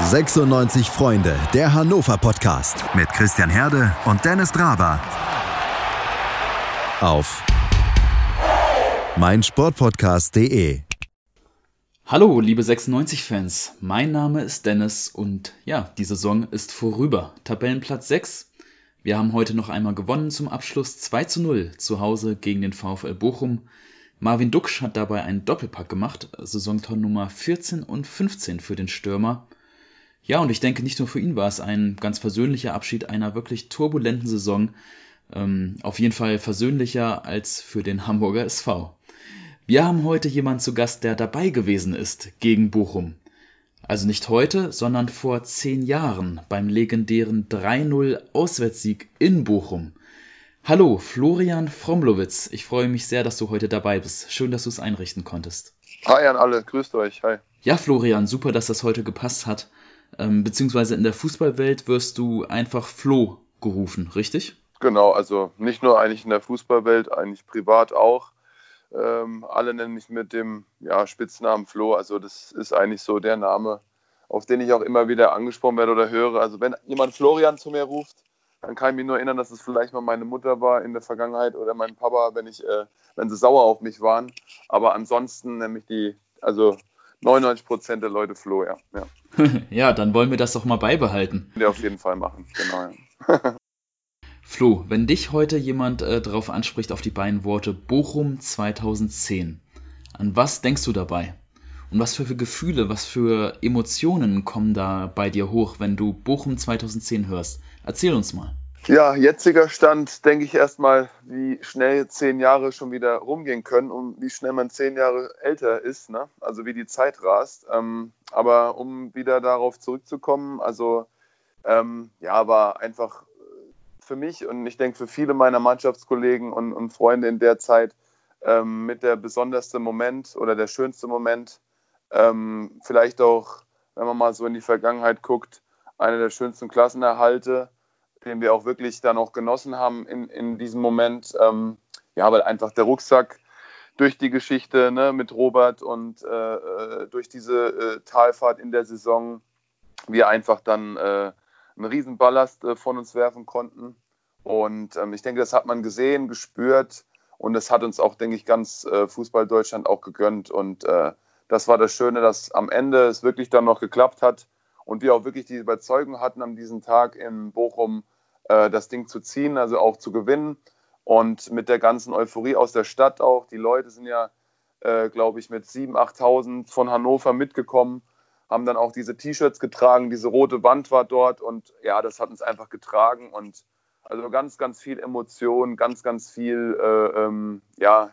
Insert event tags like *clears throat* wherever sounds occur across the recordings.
96 Freunde, der Hannover Podcast mit Christian Herde und Dennis Draber. Auf meinsportpodcast.de. Hallo, liebe 96-Fans. Mein Name ist Dennis und ja, die Saison ist vorüber. Tabellenplatz 6. Wir haben heute noch einmal gewonnen zum Abschluss 2 zu 0 zu Hause gegen den VfL Bochum. Marvin Duksch hat dabei einen Doppelpack gemacht, Saisontor Nummer 14 und 15 für den Stürmer. Ja, und ich denke, nicht nur für ihn war es ein ganz persönlicher Abschied einer wirklich turbulenten Saison. Ähm, auf jeden Fall versöhnlicher als für den Hamburger SV. Wir haben heute jemanden zu Gast, der dabei gewesen ist gegen Bochum. Also nicht heute, sondern vor zehn Jahren beim legendären 3-0 Auswärtssieg in Bochum. Hallo, Florian Fromlowitz. Ich freue mich sehr, dass du heute dabei bist. Schön, dass du es einrichten konntest. Hi an alle, grüßt euch. Hi. Ja, Florian, super, dass das heute gepasst hat ähm, beziehungsweise in der Fußballwelt wirst du einfach Flo gerufen, richtig? Genau, also nicht nur eigentlich in der Fußballwelt, eigentlich privat auch. Ähm, alle nennen mich mit dem ja, Spitznamen Flo. Also das ist eigentlich so der Name, auf den ich auch immer wieder angesprochen werde oder höre. Also wenn jemand Florian zu mir ruft, dann kann ich mich nur erinnern, dass es vielleicht mal meine Mutter war in der Vergangenheit oder mein Papa, wenn ich, äh, wenn sie sauer auf mich waren. Aber ansonsten nämlich die, also 99 Prozent der Leute Flo, ja. ja. *laughs* ja, dann wollen wir das doch mal beibehalten. Ja, auf jeden Fall machen, genau. Ja. *laughs* Flo, wenn dich heute jemand äh, darauf anspricht, auf die beiden Worte Bochum 2010, an was denkst du dabei? Und was für, für Gefühle, was für Emotionen kommen da bei dir hoch, wenn du Bochum 2010 hörst? Erzähl uns mal. Ja, jetziger Stand, denke ich erstmal, wie schnell zehn Jahre schon wieder rumgehen können und wie schnell man zehn Jahre älter ist, ne? also wie die Zeit rast. Ähm, aber um wieder darauf zurückzukommen, also ähm, ja, war einfach für mich und ich denke für viele meiner Mannschaftskollegen und, und Freunde in der Zeit ähm, mit der besonderste Moment oder der schönste Moment, ähm, vielleicht auch, wenn man mal so in die Vergangenheit guckt, einer der schönsten Klassenerhalte den wir auch wirklich dann auch genossen haben in, in diesem Moment. Ähm, ja, weil einfach der Rucksack durch die Geschichte ne, mit Robert und äh, äh, durch diese äh, Talfahrt in der Saison wir einfach dann äh, einen Riesenballast äh, von uns werfen konnten. Und ähm, ich denke, das hat man gesehen, gespürt und das hat uns auch, denke ich, ganz äh, Fußball Deutschland auch gegönnt. Und das war das Schöne, dass am Ende es wirklich dann noch geklappt hat und wir auch wirklich die Überzeugung hatten, an diesem Tag in Bochum äh, das Ding zu ziehen, also auch zu gewinnen. Und mit der ganzen Euphorie aus der Stadt auch. Die Leute sind ja, äh, glaube ich, mit 7.000, 8.000 von Hannover mitgekommen, haben dann auch diese T-Shirts getragen, diese rote Wand war dort und ja, das hat uns einfach getragen und also ganz, ganz viel Emotion, ganz, ganz viel, äh, ähm, ja,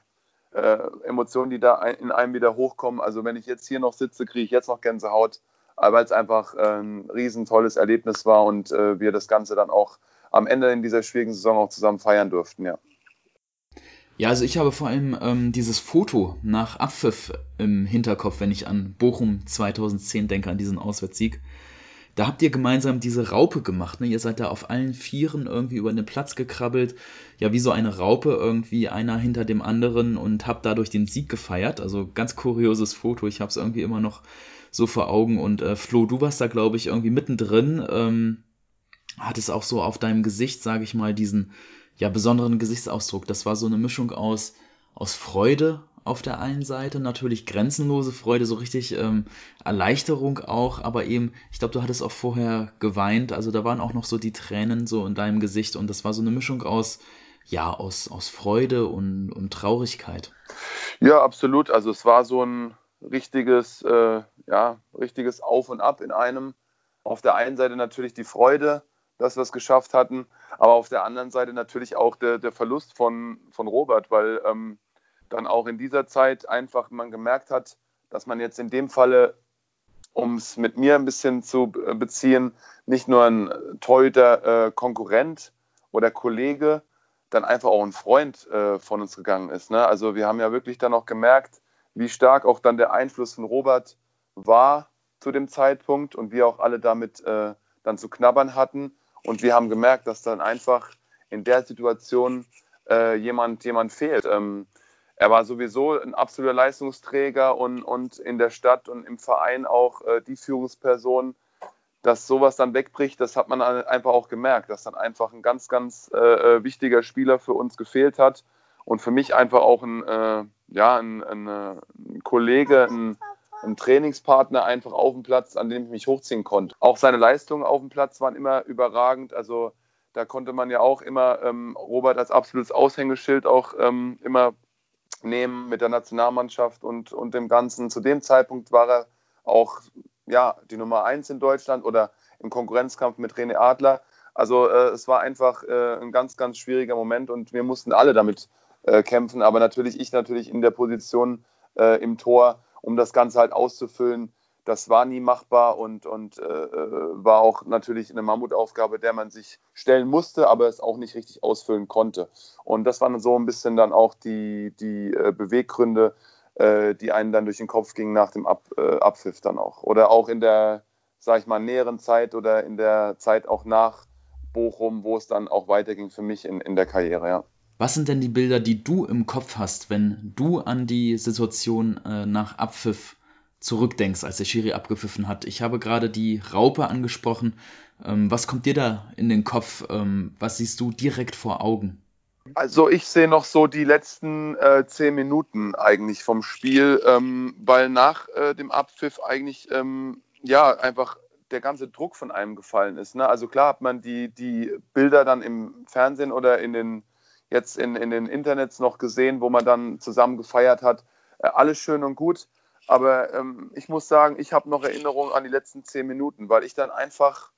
äh, Emotionen, die da in einem wieder hochkommen. Also wenn ich jetzt hier noch sitze, kriege ich jetzt noch Gänsehaut, weil es einfach äh, ein riesen tolles Erlebnis war und äh, wir das Ganze dann auch am Ende in dieser schwierigen Saison auch zusammen feiern durften, ja. Ja, also ich habe vor allem ähm, dieses Foto nach Abpfiff im Hinterkopf, wenn ich an Bochum 2010 denke, an diesen Auswärtssieg. Da habt ihr gemeinsam diese Raupe gemacht, ne? Ihr seid da auf allen Vieren irgendwie über den Platz gekrabbelt, ja, wie so eine Raupe irgendwie, einer hinter dem anderen und habt dadurch den Sieg gefeiert. Also ganz kurioses Foto, ich habe es irgendwie immer noch so vor Augen. Und äh, Flo, du warst da, glaube ich, irgendwie mittendrin. Ähm, hat es auch so auf deinem Gesicht, sage ich mal, diesen ja besonderen Gesichtsausdruck. Das war so eine Mischung aus, aus Freude auf der einen Seite, natürlich grenzenlose Freude, so richtig ähm, Erleichterung auch, aber eben, ich glaube, du hattest auch vorher geweint, also da waren auch noch so die Tränen so in deinem Gesicht und das war so eine Mischung aus, ja, aus, aus Freude und, und Traurigkeit. Ja, absolut. Also es war so ein richtiges, äh, ja, richtiges Auf und Ab in einem. Auf der einen Seite natürlich die Freude, dass wir es geschafft hatten. Aber auf der anderen Seite natürlich auch der, der Verlust von, von Robert, weil ähm, dann auch in dieser Zeit einfach man gemerkt hat, dass man jetzt in dem Falle, um es mit mir ein bisschen zu beziehen, nicht nur ein teuter äh, Konkurrent oder Kollege, dann einfach auch ein Freund äh, von uns gegangen ist. Ne? Also wir haben ja wirklich dann auch gemerkt, wie stark auch dann der Einfluss von Robert war zu dem Zeitpunkt und wir auch alle damit äh, dann zu knabbern hatten. Und wir haben gemerkt, dass dann einfach in der Situation äh, jemand, jemand fehlt. Ähm, er war sowieso ein absoluter Leistungsträger und, und in der Stadt und im Verein auch äh, die Führungsperson, dass sowas dann wegbricht, das hat man einfach auch gemerkt, dass dann einfach ein ganz, ganz äh, wichtiger Spieler für uns gefehlt hat und für mich einfach auch ein, äh, ja, ein, ein, ein Kollege, ein, ein, Trainingspartner einfach auf dem Platz, an dem ich mich hochziehen konnte. Auch seine Leistungen auf dem Platz waren immer überragend. Also da konnte man ja auch immer ähm, Robert als absolutes Aushängeschild auch ähm, immer nehmen mit der Nationalmannschaft und, und dem Ganzen. Zu dem Zeitpunkt war er auch ja, die Nummer eins in Deutschland oder im Konkurrenzkampf mit René Adler. Also äh, es war einfach äh, ein ganz, ganz schwieriger Moment und wir mussten alle damit äh, kämpfen. Aber natürlich ich natürlich in der Position äh, im Tor, um das Ganze halt auszufüllen. Das war nie machbar und, und äh, äh, war auch natürlich eine Mammutaufgabe, der man sich stellen musste, aber es auch nicht richtig ausfüllen konnte. Und das waren so ein bisschen dann auch die, die Beweggründe, äh, die einen dann durch den Kopf gingen nach dem Ab, äh, Abpfiff dann auch. Oder auch in der, sag ich mal, näheren Zeit oder in der Zeit auch nach Bochum, wo es dann auch weiterging für mich in, in der Karriere, ja. Was sind denn die Bilder, die du im Kopf hast, wenn du an die Situation äh, nach Abpfiff zurückdenkst, als der Schiri abgepfiffen hat? Ich habe gerade die Raupe angesprochen. Ähm, was kommt dir da in den Kopf? Ähm, was siehst du direkt vor Augen? Also ich sehe noch so die letzten äh, zehn Minuten eigentlich vom Spiel, ähm, weil nach äh, dem Abpfiff eigentlich ähm, ja einfach der ganze Druck von einem gefallen ist. Ne? Also klar hat man die, die Bilder dann im Fernsehen oder in den jetzt in, in den Internets noch gesehen, wo man dann zusammen gefeiert hat. Äh, alles schön und gut. Aber ähm, ich muss sagen, ich habe noch Erinnerungen an die letzten zehn Minuten, weil ich dann einfach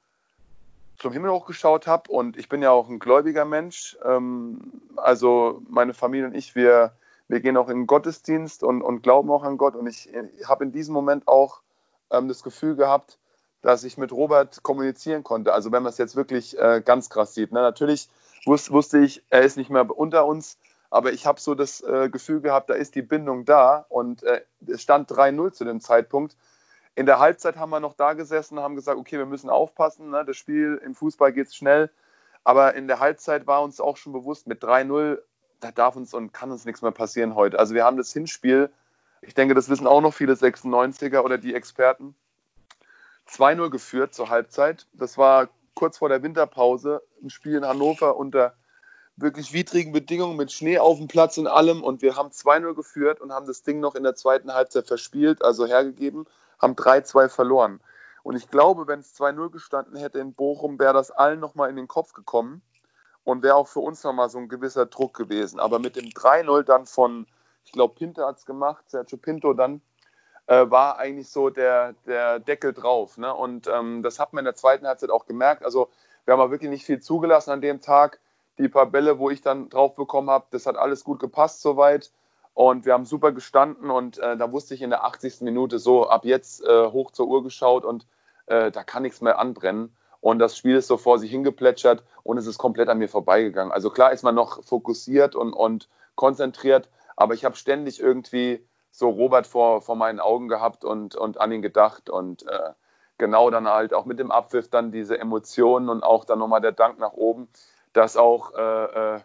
zum Himmel hochgeschaut habe und ich bin ja auch ein gläubiger Mensch. Ähm, also meine Familie und ich, wir, wir gehen auch in den Gottesdienst und, und glauben auch an Gott. Und ich, ich habe in diesem Moment auch ähm, das Gefühl gehabt, dass ich mit Robert kommunizieren konnte. Also wenn man es jetzt wirklich äh, ganz krass sieht. Ne? Natürlich wus wusste ich, er ist nicht mehr unter uns, aber ich habe so das äh, Gefühl gehabt, da ist die Bindung da und äh, es stand 3-0 zu dem Zeitpunkt. In der Halbzeit haben wir noch da gesessen, haben gesagt, okay, wir müssen aufpassen, ne? das Spiel im Fußball geht schnell. Aber in der Halbzeit war uns auch schon bewusst, mit 3-0, da darf uns und kann uns nichts mehr passieren heute. Also wir haben das Hinspiel, ich denke, das wissen auch noch viele 96er oder die Experten, 2-0 geführt zur Halbzeit. Das war kurz vor der Winterpause, ein Spiel in Hannover unter wirklich widrigen Bedingungen mit Schnee auf dem Platz und allem. Und wir haben 2-0 geführt und haben das Ding noch in der zweiten Halbzeit verspielt, also hergegeben haben 3-2 verloren. Und ich glaube, wenn es 2-0 gestanden hätte in Bochum, wäre das allen nochmal in den Kopf gekommen und wäre auch für uns nochmal so ein gewisser Druck gewesen. Aber mit dem 3-0 dann von, ich glaube, Pinto hat es gemacht, Sergio Pinto dann, äh, war eigentlich so der, der Deckel drauf. Ne? Und ähm, das hat man in der zweiten Halbzeit auch gemerkt. Also wir haben auch wirklich nicht viel zugelassen an dem Tag. Die paar Bälle, wo ich dann drauf bekommen habe, das hat alles gut gepasst soweit. Und wir haben super gestanden und äh, da wusste ich in der 80. Minute so, ab jetzt äh, hoch zur Uhr geschaut und äh, da kann nichts mehr anbrennen. Und das Spiel ist so vor sich hingeplätschert und es ist komplett an mir vorbeigegangen. Also klar ist man noch fokussiert und, und konzentriert, aber ich habe ständig irgendwie so Robert vor, vor meinen Augen gehabt und, und an ihn gedacht. Und äh, genau dann halt auch mit dem Abpfiff dann diese Emotionen und auch dann nochmal der Dank nach oben, dass auch äh, äh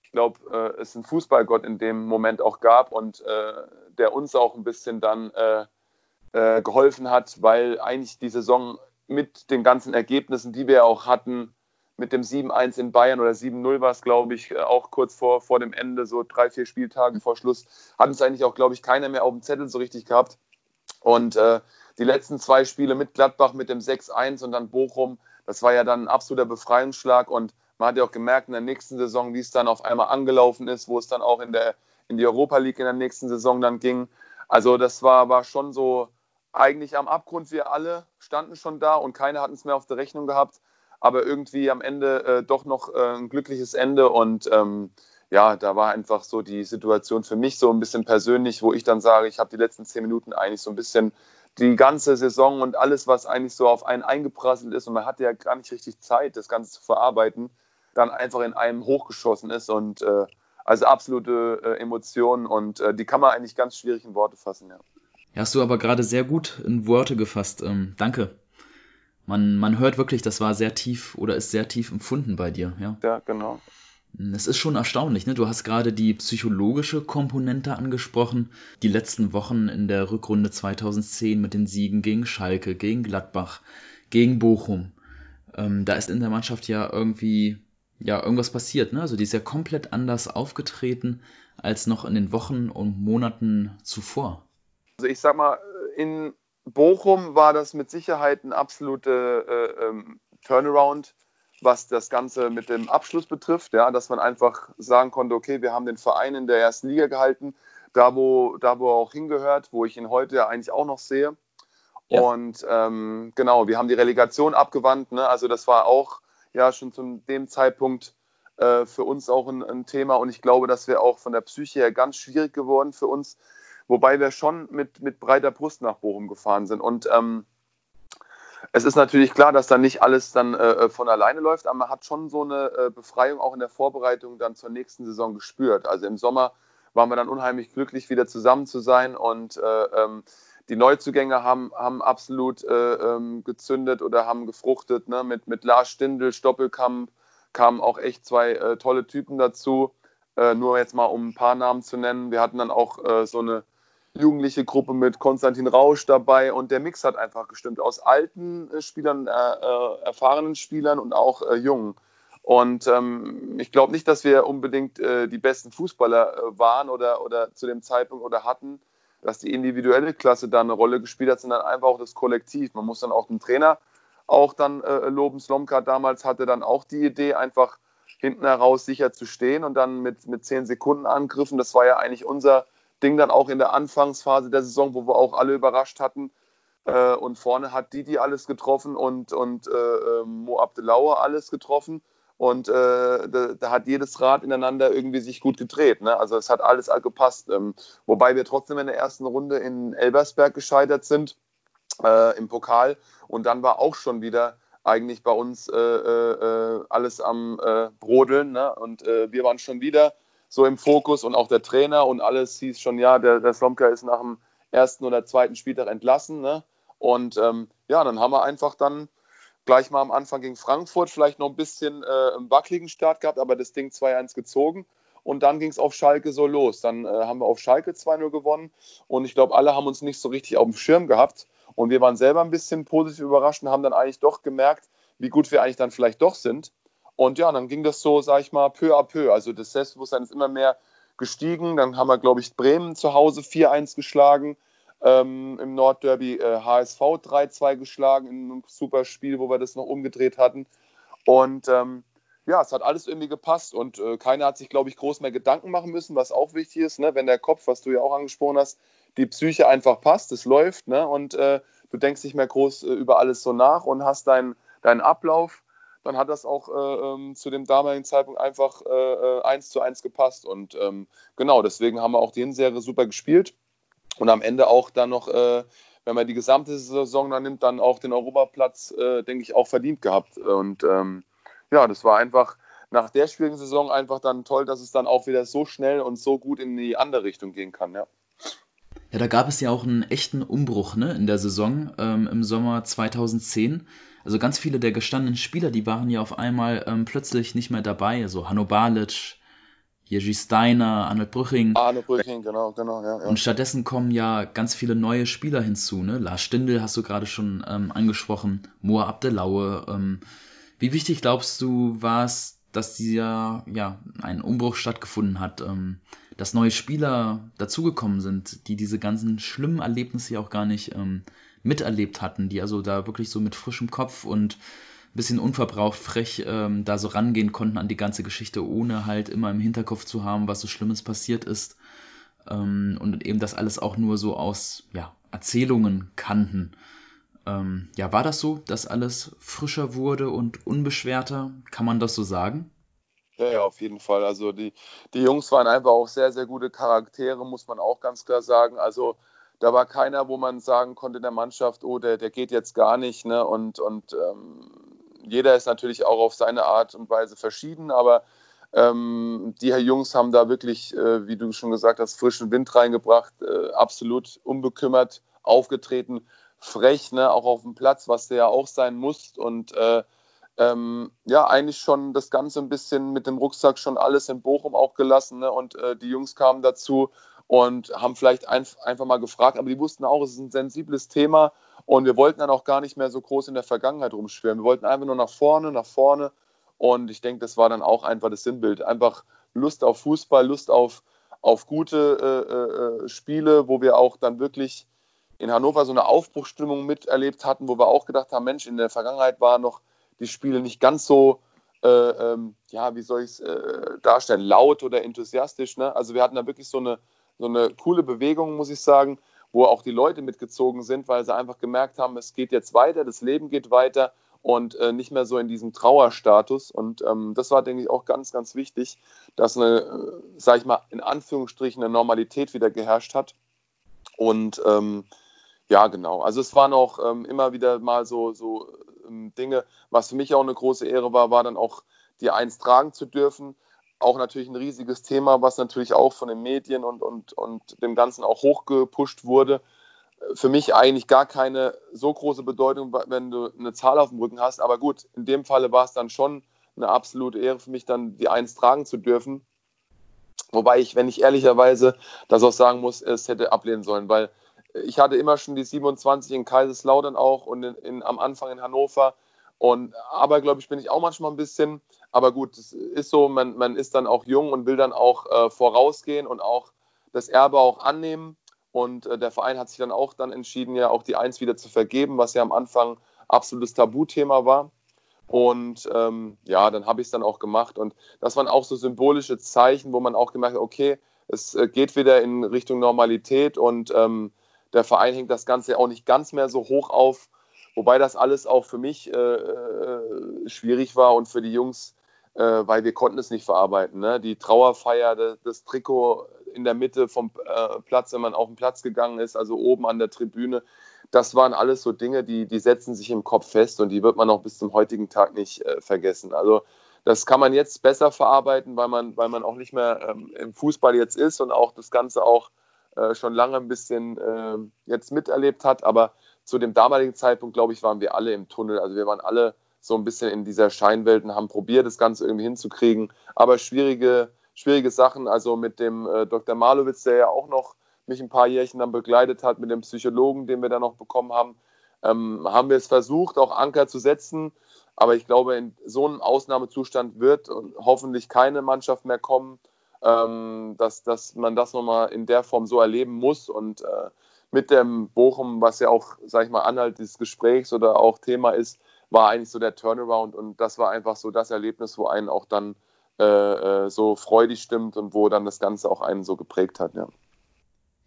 ich glaube, äh, es einen Fußballgott in dem Moment auch gab und äh, der uns auch ein bisschen dann äh, geholfen hat, weil eigentlich die Saison mit den ganzen Ergebnissen, die wir auch hatten, mit dem 7-1 in Bayern oder 7-0 war es, glaube ich, äh, auch kurz vor, vor dem Ende, so drei, vier Spieltage vor Schluss, hat uns eigentlich auch, glaube ich, keiner mehr auf dem Zettel so richtig gehabt. Und äh, die letzten zwei Spiele mit Gladbach, mit dem 6-1 und dann Bochum, das war ja dann ein absoluter Befreiungsschlag und man hat ja auch gemerkt in der nächsten Saison, wie es dann auf einmal angelaufen ist, wo es dann auch in, der, in die Europa League in der nächsten Saison dann ging. Also das war, war schon so eigentlich am Abgrund. Wir alle standen schon da und keiner hat es mehr auf der Rechnung gehabt. Aber irgendwie am Ende äh, doch noch äh, ein glückliches Ende und ähm, ja, da war einfach so die Situation für mich so ein bisschen persönlich, wo ich dann sage, ich habe die letzten zehn Minuten eigentlich so ein bisschen die ganze Saison und alles, was eigentlich so auf einen eingeprasselt ist und man hatte ja gar nicht richtig Zeit, das Ganze zu verarbeiten, dann einfach in einem hochgeschossen ist und äh, also absolute äh, Emotionen und äh, die kann man eigentlich ganz schwierig in Worte fassen, ja. Hast du aber gerade sehr gut in Worte gefasst. Ähm, danke. Man, man hört wirklich, das war sehr tief oder ist sehr tief empfunden bei dir, ja. Ja, genau. Es ist schon erstaunlich, ne? Du hast gerade die psychologische Komponente angesprochen. Die letzten Wochen in der Rückrunde 2010 mit den Siegen gegen Schalke, gegen Gladbach, gegen Bochum. Ähm, da ist in der Mannschaft ja irgendwie ja irgendwas passiert. Ne? Also die ist ja komplett anders aufgetreten als noch in den Wochen und Monaten zuvor. Also ich sag mal, in Bochum war das mit Sicherheit ein absoluter äh, ähm, Turnaround, was das Ganze mit dem Abschluss betrifft, ja, dass man einfach sagen konnte, okay, wir haben den Verein in der ersten Liga gehalten, da wo, da wo er auch hingehört, wo ich ihn heute ja eigentlich auch noch sehe. Ja. Und ähm, genau, wir haben die Relegation abgewandt, ne? also das war auch ja schon zu dem Zeitpunkt äh, für uns auch ein, ein, Thema und ich glaube, dass wir auch von der Psyche her ganz schwierig geworden für uns, wobei wir schon mit, mit breiter Brust nach Bochum gefahren sind und ähm, es ist natürlich klar, dass dann nicht alles dann äh, äh, von alleine läuft, aber man hat schon so eine äh, Befreiung auch in der Vorbereitung dann zur nächsten Saison gespürt. Also im Sommer waren wir dann unheimlich glücklich, wieder zusammen zu sein und äh, ähm, die Neuzugänge haben, haben absolut äh, ähm, gezündet oder haben gefruchtet. Ne? Mit, mit Lars Stindl, Stoppelkamp kamen auch echt zwei äh, tolle Typen dazu. nur jetzt mal, um ein paar Namen zu nennen. Wir hatten dann auch so eine jugendliche Gruppe mit Konstantin Rausch dabei und der Mix hat einfach gestimmt aus alten äh, Spielern, äh, äh, erfahrenen Spielern und auch äh, jungen. Und ähm, ich glaube nicht, dass wir unbedingt äh, die besten Fußballer äh, waren oder, oder zu dem Zeitpunkt oder hatten, dass die individuelle Klasse da eine Rolle gespielt hat, sondern einfach auch das Kollektiv. Man muss dann auch den Trainer auch dann loben. Slomka damals hatte dann auch die Idee, einfach hinten heraus sicher zu stehen und dann mit, mit 10 Sekunden Angriffen. Das war ja eigentlich unser Ding dann auch in der Anfangsphase der Saison, wo wir auch alle überrascht hatten. Äh, und vorne hat Didi alles getroffen und, und äh, ähm, Mo Abdelaue alles getroffen. Und äh, da, da, hat jedes Rad ineinander irgendwie sich gut gedreht. Ne? Also es hat alles gepasst. Ähm, wobei wir trotzdem in der ersten Runde in Elbersberg gescheitert sind äh, im Pokal. Und dann war auch schon wieder eigentlich bei uns äh, äh, alles am Brodeln. Ne? Und wir waren schon wieder so im Fokus und auch der Trainer und alles hieß schon, ja, der, der Slomka ist nach dem ersten oder zweiten Spieltag entlassen. Ne? Und ähm, ja, dann haben wir einfach dann gleich mal am Anfang gegen Frankfurt vielleicht noch ein bisschen äh, einen wackeligen Start gehabt, aber das Ding 2-1 gezogen. Und dann ging es auf Schalke so los. Dann äh, haben wir auf Schalke 2-0 gewonnen. Und ich glaube, alle haben uns nicht so richtig auf dem Schirm gehabt. Und wir waren selber ein bisschen positiv überrascht und haben dann eigentlich doch gemerkt, wie gut wir eigentlich dann vielleicht doch sind. Und ja, dann ging das so, sag ich mal, peu à peu. Also das Selbstbewusstsein ist immer mehr gestiegen. Dann haben wir, glaube ich, Bremen zu Hause 4-1 geschlagen. Ähm, Im Nordderby äh, HSV 3-2 geschlagen in einem super Spiel, wo wir das noch umgedreht hatten. Und ähm, ja, es hat alles irgendwie gepasst und äh, keiner hat sich, glaube ich, groß mehr Gedanken machen müssen, was auch wichtig ist, ne? wenn der Kopf, was du ja auch angesprochen hast, die Psyche einfach passt, es läuft ne? und äh, du denkst nicht mehr groß äh, über alles so nach und hast deinen dein Ablauf dann hat das auch äh, ähm, zu dem damaligen Zeitpunkt einfach äh, äh, eins zu eins gepasst. Und ähm, genau, deswegen haben wir auch die Hinserie super gespielt und am Ende auch dann noch, äh, wenn man die gesamte Saison dann nimmt, dann auch den Europaplatz, denke ich, auch verdient gehabt. Und ähm, ja, das war einfach nach der schwierigen Saison einfach dann toll, dass es dann auch wieder so schnell und so gut in die andere Richtung gehen kann, ja. Ja, da gab es ja auch einen echten Umbruch ne, in der Saison ähm, im Sommer 2010. Also ganz viele der gestandenen Spieler, die waren ja auf einmal ähm, plötzlich nicht mehr dabei. Also Hanno Balic, Jerzy Steiner, Arnold Brüching. Arnold Brüching, genau, genau, ja, ja. Und stattdessen kommen ja ganz viele neue Spieler hinzu. Ne? Lars Stindl hast du gerade schon ähm, angesprochen, Moa Abdelaue. Ähm, wie wichtig glaubst du, war es, dass dieser, ja, ein Umbruch stattgefunden hat, ähm, dass neue Spieler dazugekommen sind, die diese ganzen schlimmen Erlebnisse ja auch gar nicht ähm, miterlebt hatten, die also da wirklich so mit frischem Kopf und ein bisschen unverbraucht frech ähm, da so rangehen konnten an die ganze Geschichte, ohne halt immer im Hinterkopf zu haben, was so Schlimmes passiert ist. Ähm, und eben das alles auch nur so aus ja, Erzählungen kannten. Ähm, ja, war das so, dass alles frischer wurde und unbeschwerter? Kann man das so sagen? Ja, ja, auf jeden Fall. Also die, die Jungs waren einfach auch sehr, sehr gute Charaktere, muss man auch ganz klar sagen. Also da war keiner, wo man sagen konnte in der Mannschaft, oh, der, der geht jetzt gar nicht. Ne? Und, und ähm, jeder ist natürlich auch auf seine Art und Weise verschieden, aber ähm, die Jungs haben da wirklich, äh, wie du schon gesagt hast, frischen Wind reingebracht, äh, absolut unbekümmert aufgetreten, frech, ne? auch auf dem Platz, was der ja auch sein muss. Und äh, ähm, ja, eigentlich schon das Ganze ein bisschen mit dem Rucksack schon alles in Bochum auch gelassen. Ne? Und äh, die Jungs kamen dazu und haben vielleicht ein, einfach mal gefragt, aber die wussten auch, es ist ein sensibles Thema Und wir wollten dann auch gar nicht mehr so groß in der Vergangenheit rumschwirren. Wir wollten einfach nur nach vorne, nach vorne. Und ich denke, das war dann auch einfach das Sinnbild. Einfach Lust auf Fußball, Lust auf, auf gute äh, äh, Spiele, wo wir auch dann wirklich in Hannover so eine Aufbruchstimmung miterlebt hatten, wo wir auch gedacht haben, Mensch, in der Vergangenheit waren noch die Spiele nicht ganz so, äh, ähm, ja, wie soll ich es äh, darstellen, laut oder enthusiastisch. Ne? Also wir hatten da wirklich so eine, so eine coole Bewegung, muss ich sagen wo auch die Leute mitgezogen sind, weil sie einfach gemerkt haben, es geht jetzt weiter, das Leben geht weiter und äh, nicht mehr so in diesem Trauerstatus. Und ähm, das war, denke ich, auch ganz, ganz wichtig, dass eine, äh, sag ich mal, in Anführungsstrichen eine Normalität wieder geherrscht hat. Und ähm, ja, genau. Also es waren auch ähm, immer wieder mal so, so ähm, Dinge, was für mich auch eine große Ehre war, war dann auch die Eins tragen zu dürfen auch natürlich ein riesiges Thema, was natürlich auch von den Medien und, und, und dem Ganzen auch hochgepusht wurde. Für mich eigentlich gar keine so große Bedeutung, wenn du eine Zahl auf dem Rücken hast. Aber gut, in dem Falle war es dann schon eine absolute Ehre für mich, dann die Eins tragen zu dürfen. Wobei ich, wenn ich ehrlicherweise das auch sagen muss, es hätte ablehnen sollen, weil ich hatte immer schon die 27 in Kaiserslautern auch und in, in, am Anfang in Hannover. Und aber, glaube ich, bin ich auch manchmal ein bisschen aber gut, es ist so, man, man ist dann auch jung und will dann auch äh, vorausgehen und auch das Erbe auch annehmen. Und äh, der Verein hat sich dann auch dann entschieden, ja auch die Eins wieder zu vergeben, was ja am Anfang absolutes Tabuthema war. Und ähm, ja, dann habe ich es dann auch gemacht. Und das waren auch so symbolische Zeichen, wo man auch gemerkt hat, okay, es äh, geht wieder in Richtung Normalität und ähm, der Verein hängt das Ganze auch nicht ganz mehr so hoch auf. Wobei das alles auch für mich äh, äh schwierig war und für die Jungs äh, weil wir konnten es nicht verarbeiten. Ne? Die Trauerfeier, das, das, Trikot in der Mitte vom äh, Platz, wenn man auf den Platz gegangen ist, also oben an der Tribüne, das waren alles so Dinge, die, die setzen sich im Kopf fest und die wird man auch bis zum heutigen Tag nicht äh, vergessen. Also das kann man jetzt besser verarbeiten, weil man, weil man auch nicht mehr ähm, im Fußball jetzt ist und auch das Ganze auch äh, schon lange ein bisschen ähm, jetzt miterlebt hat. Aber zu dem damaligen Zeitpunkt, glaube ich, waren wir alle im Tunnel. Also wir waren alle so ein bisschen in dieser Scheinwelt und haben probiert, das Ganze irgendwie hinzukriegen. Aber schwierige, schwierige Sachen, also mit dem äh, Dr. Malowitz, der ja auch noch mich ein paar Jährchen dann begleitet hat, mit dem Psychologen, den wir dann noch bekommen haben, ähm, haben wir es versucht, auch Anker zu setzen. Aber ich glaube, in so einem Ausnahmezustand wird hoffentlich keine Mannschaft mehr kommen, ähm, dass, dass man das nochmal in der Form so erleben muss. Und äh, mit dem Bochum, was ja auch, sag ich mal, Anhalt dieses Gesprächs oder auch Thema ist, war eigentlich so der Turnaround und das war einfach so das Erlebnis, wo einen auch dann äh, äh, so freudig stimmt und wo dann das Ganze auch einen so geprägt hat, ja.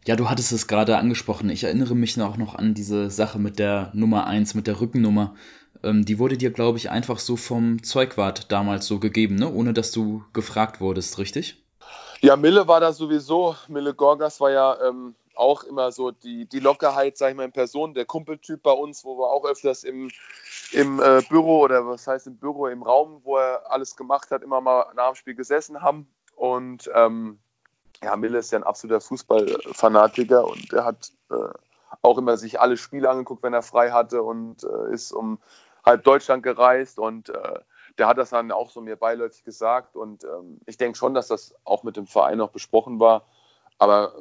Ja, du hattest es gerade angesprochen. Ich erinnere mich auch noch an diese Sache mit der Nummer 1, mit der Rückennummer. Ähm, die wurde dir, glaube ich, einfach so vom Zeugwart damals so gegeben, ne? ohne dass du gefragt wurdest, richtig? Ja, Mille war da sowieso. Mille Gorgas war ja ähm, auch immer so die, die Lockerheit, sag ich mal, in Person, der Kumpeltyp bei uns, wo wir auch öfters im, im äh, Büro oder was heißt im Büro, im Raum, wo er alles gemacht hat, immer mal nach dem Spiel gesessen haben. Und ähm, ja, Mille ist ja ein absoluter Fußballfanatiker und er hat äh, auch immer sich alle Spiele angeguckt, wenn er frei hatte und äh, ist um halb Deutschland gereist und äh, der hat das dann auch so mir beiläufig gesagt und ähm, ich denke schon, dass das auch mit dem Verein noch besprochen war aber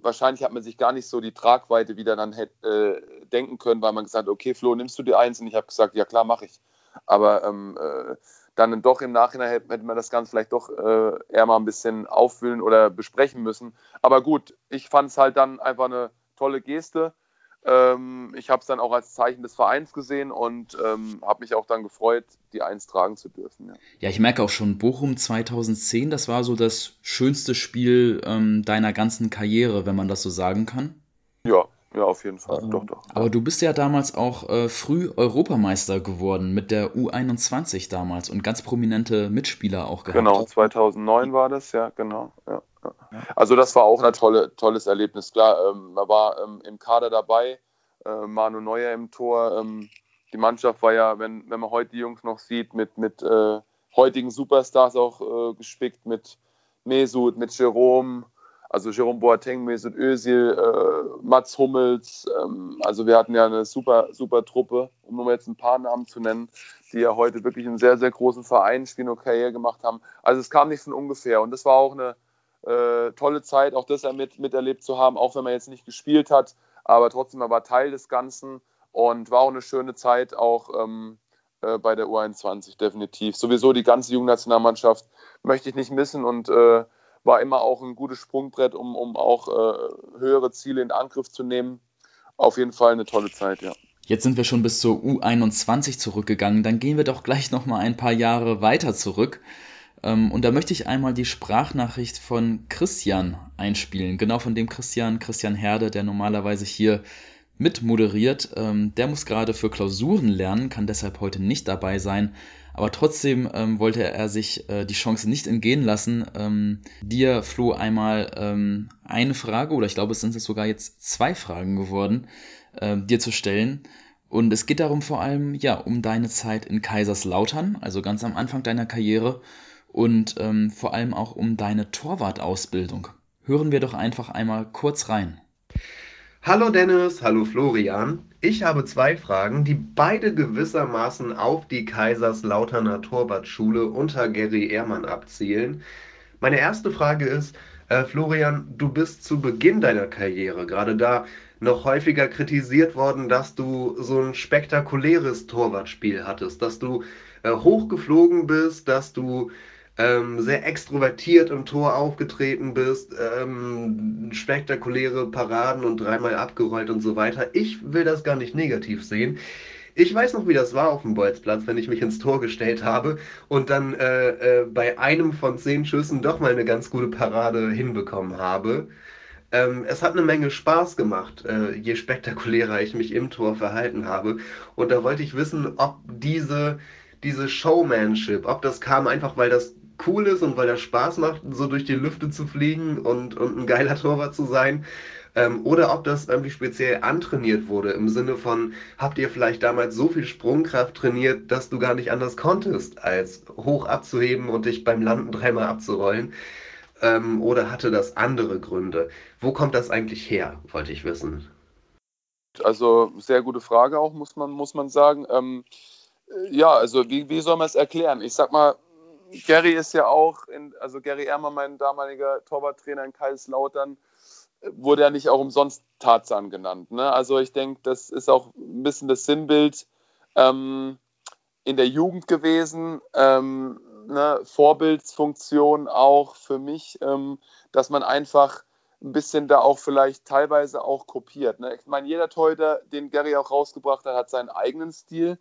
wahrscheinlich hat man sich gar nicht so die Tragweite wieder dann hätte, äh, denken können, weil man gesagt hat, okay, Flo, nimmst du die eins? Und ich habe gesagt, ja klar, mache ich. Aber ähm, äh, dann doch im Nachhinein hätte, hätte man das Ganze vielleicht doch äh, eher mal ein bisschen auffüllen oder besprechen müssen. Aber gut, ich fand es halt dann einfach eine tolle Geste. Ähm, ich habe es dann auch als Zeichen des Vereins gesehen und ähm, habe mich auch dann gefreut, die Eins tragen zu dürfen. Ja. ja, ich merke auch schon, Bochum 2010, das war so das schönste Spiel ähm, deiner ganzen Karriere, wenn man das so sagen kann. Ja, ja, auf jeden Fall. Ähm, doch, doch. Aber du bist ja damals auch äh, früh Europameister geworden mit der U21 damals und ganz prominente Mitspieler auch gehabt. Genau, 2009 war das, ja, genau. Ja. Also das war auch ein tolle, tolles Erlebnis. Klar, ähm, man war ähm, im Kader dabei, äh, Manu Neuer im Tor. Ähm, die Mannschaft war ja, wenn, wenn man heute die Jungs noch sieht, mit, mit äh, heutigen Superstars auch äh, gespickt, mit Mesut, mit Jerome, also Jerome Boateng, Mesut Özil, äh, Mats Hummels. Ähm, also wir hatten ja eine super, super Truppe, um nur jetzt ein paar Namen zu nennen, die ja heute wirklich einen sehr, sehr großen Verein spielen und Karriere gemacht haben. Also es kam nicht von ungefähr und das war auch eine äh, tolle Zeit, auch das mit, miterlebt zu haben, auch wenn man jetzt nicht gespielt hat, aber trotzdem, man war Teil des Ganzen und war auch eine schöne Zeit auch ähm, äh, bei der U21, definitiv. Sowieso die ganze Jugendnationalmannschaft möchte ich nicht missen und äh, war immer auch ein gutes Sprungbrett, um, um auch äh, höhere Ziele in Angriff zu nehmen. Auf jeden Fall eine tolle Zeit, ja. Jetzt sind wir schon bis zur U21 zurückgegangen. Dann gehen wir doch gleich noch mal ein paar Jahre weiter zurück. Ähm, und da möchte ich einmal die Sprachnachricht von Christian einspielen. Genau von dem Christian, Christian Herde, der normalerweise hier mitmoderiert. Ähm, der muss gerade für Klausuren lernen, kann deshalb heute nicht dabei sein. Aber trotzdem ähm, wollte er sich äh, die Chance nicht entgehen lassen, dir, Flo, einmal eine Frage, oder ich glaube, es sind es sogar jetzt zwei Fragen geworden, äh, dir zu stellen. Und es geht darum vor allem, ja, um deine Zeit in Kaiserslautern, also ganz am Anfang deiner Karriere und ähm, vor allem auch um deine Torwartausbildung. Hören wir doch einfach einmal kurz rein. Hallo Dennis, hallo Florian. Ich habe zwei Fragen, die beide gewissermaßen auf die Kaiserslauterner Torwartschule unter Gary Ehrmann abzielen. Meine erste Frage ist, äh, Florian, du bist zu Beginn deiner Karriere gerade da noch häufiger kritisiert worden, dass du so ein spektakuläres Torwartspiel hattest, dass du äh, hochgeflogen bist, dass du ähm, sehr extrovertiert im Tor aufgetreten bist, ähm, spektakuläre Paraden und dreimal abgerollt und so weiter. Ich will das gar nicht negativ sehen. Ich weiß noch, wie das war auf dem Bolzplatz, wenn ich mich ins Tor gestellt habe und dann äh, äh, bei einem von zehn Schüssen doch mal eine ganz gute Parade hinbekommen habe. Ähm, es hat eine Menge Spaß gemacht, äh, je spektakulärer ich mich im Tor verhalten habe. Und da wollte ich wissen, ob diese, diese Showmanship, ob das kam einfach, weil das cool ist und weil das Spaß macht, so durch die Lüfte zu fliegen und, und ein geiler Torwart zu sein. Ähm, oder ob das irgendwie speziell antrainiert wurde, im Sinne von, habt ihr vielleicht damals so viel Sprungkraft trainiert, dass du gar nicht anders konntest, als hoch abzuheben und dich beim Landen dreimal abzurollen? Ähm, oder hatte das andere Gründe? Wo kommt das eigentlich her, wollte ich wissen. Also sehr gute Frage auch, muss man, muss man sagen. Ähm, ja, also wie, wie soll man es erklären? Ich sag mal, Gary ist ja auch, in, also Gary Ermer, mein damaliger Torwarttrainer in Kaiserslautern, wurde ja nicht auch umsonst Tarzan genannt. Ne? Also ich denke, das ist auch ein bisschen das Sinnbild ähm, in der Jugend gewesen. Ähm, ne? Vorbildsfunktion auch für mich, ähm, dass man einfach ein bisschen da auch vielleicht teilweise auch kopiert. Ne? Ich meine, jeder Torhüter, den Gary auch rausgebracht hat, hat seinen eigenen Stil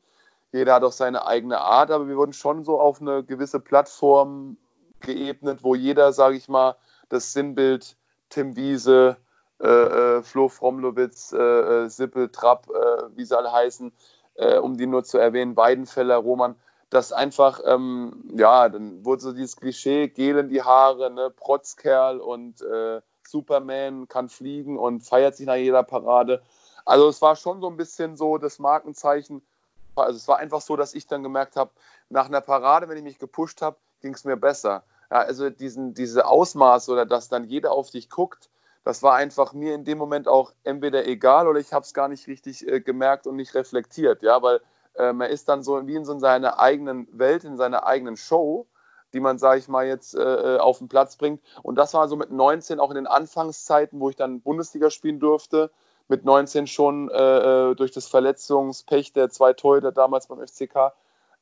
jeder hat auch seine eigene Art, aber wir wurden schon so auf eine gewisse Plattform geebnet, wo jeder, sage ich mal, das Sinnbild Tim Wiese, äh, äh, Flo Fromlowitz, äh, äh Sippel, Trapp, äh, wie sie alle heißen, äh, um die nur zu erwähnen, Weidenfeller, Roman, das einfach, ähm, ja, dann wurde so dieses Klischee, Gel in die Haare, ne, Protzkerl und Superman kann fliegen und feiert sich nach jeder Parade. Also es war schon so ein bisschen so das Markenzeichen, also es war einfach so, dass ich dann gemerkt habe, nach einer Parade, wenn ich mich gepusht habe, ging es mir besser. Ja, also diesen, diese Ausmaß oder dass dann jeder auf dich guckt, das war einfach mir in dem Moment auch entweder egal oder ich habe es gar nicht richtig äh, gemerkt und nicht reflektiert. Ja, weil äh, man ist dann so wie in so seiner eigenen Welt, in seiner eigenen Show, die man, sage ich mal, jetzt äh, äh auf den Platz bringt. Und das war so mit 19 auch in den Anfangszeiten, wo ich dann Bundesliga spielen durfte mit 19 schon äh, äh, durch das Verletzungspech der zwei Torhüter damals beim FCK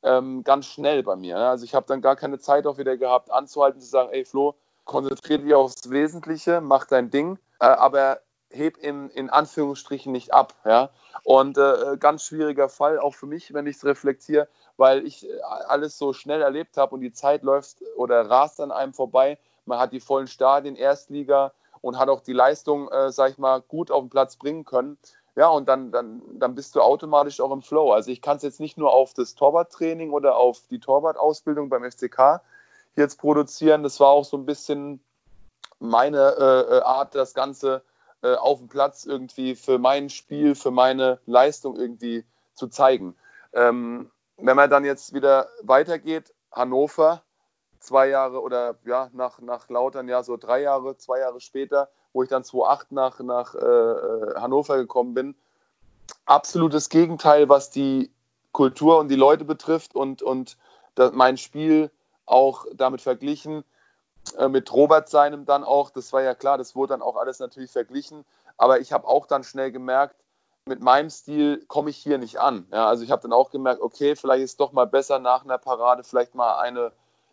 ähm, ganz schnell bei mir. Ne? Also ich habe dann gar keine Zeit auch wieder gehabt, anzuhalten, zu sagen, ey Flo, konzentriere dich aufs Wesentliche, mach dein Ding, äh, aber heb in, in Anführungsstrichen nicht ab. Ja? Und äh, ganz schwieriger Fall, auch für mich, wenn ich es reflektiere, weil ich äh, alles so schnell erlebt habe und die Zeit läuft oder rast an einem vorbei. Man hat die vollen Stadien, Erstliga, und hat auch die Leistung, äh, sag ich mal, gut auf den Platz bringen können. Ja, und dann, dann, dann bist du automatisch auch im Flow. Also ich kann es jetzt nicht nur auf das Torwarttraining oder auf die Torwartausbildung beim FCK jetzt produzieren. Das war auch so ein bisschen meine äh, äh, Art, das Ganze äh, auf dem Platz irgendwie für mein Spiel, für meine Leistung irgendwie zu zeigen. Ähm, wenn man dann jetzt wieder weitergeht, Hannover, zwei Jahre oder ja, nach, nach Lautern, ja, so drei Jahre, zwei Jahre später, wo ich dann 2008 nach, nach äh, äh, Hannover gekommen bin. Absolutes Gegenteil, was die Kultur und die Leute betrifft und, und das, mein Spiel auch damit verglichen. Äh, mit Robert seinem dann auch, das war ja klar, das wurde dann auch alles natürlich verglichen. Aber ich habe auch dann schnell gemerkt, mit meinem Stil komme ich hier nicht an. Ja, also ich habe dann auch gemerkt, okay, vielleicht ist es doch mal besser nach einer Parade vielleicht mal eine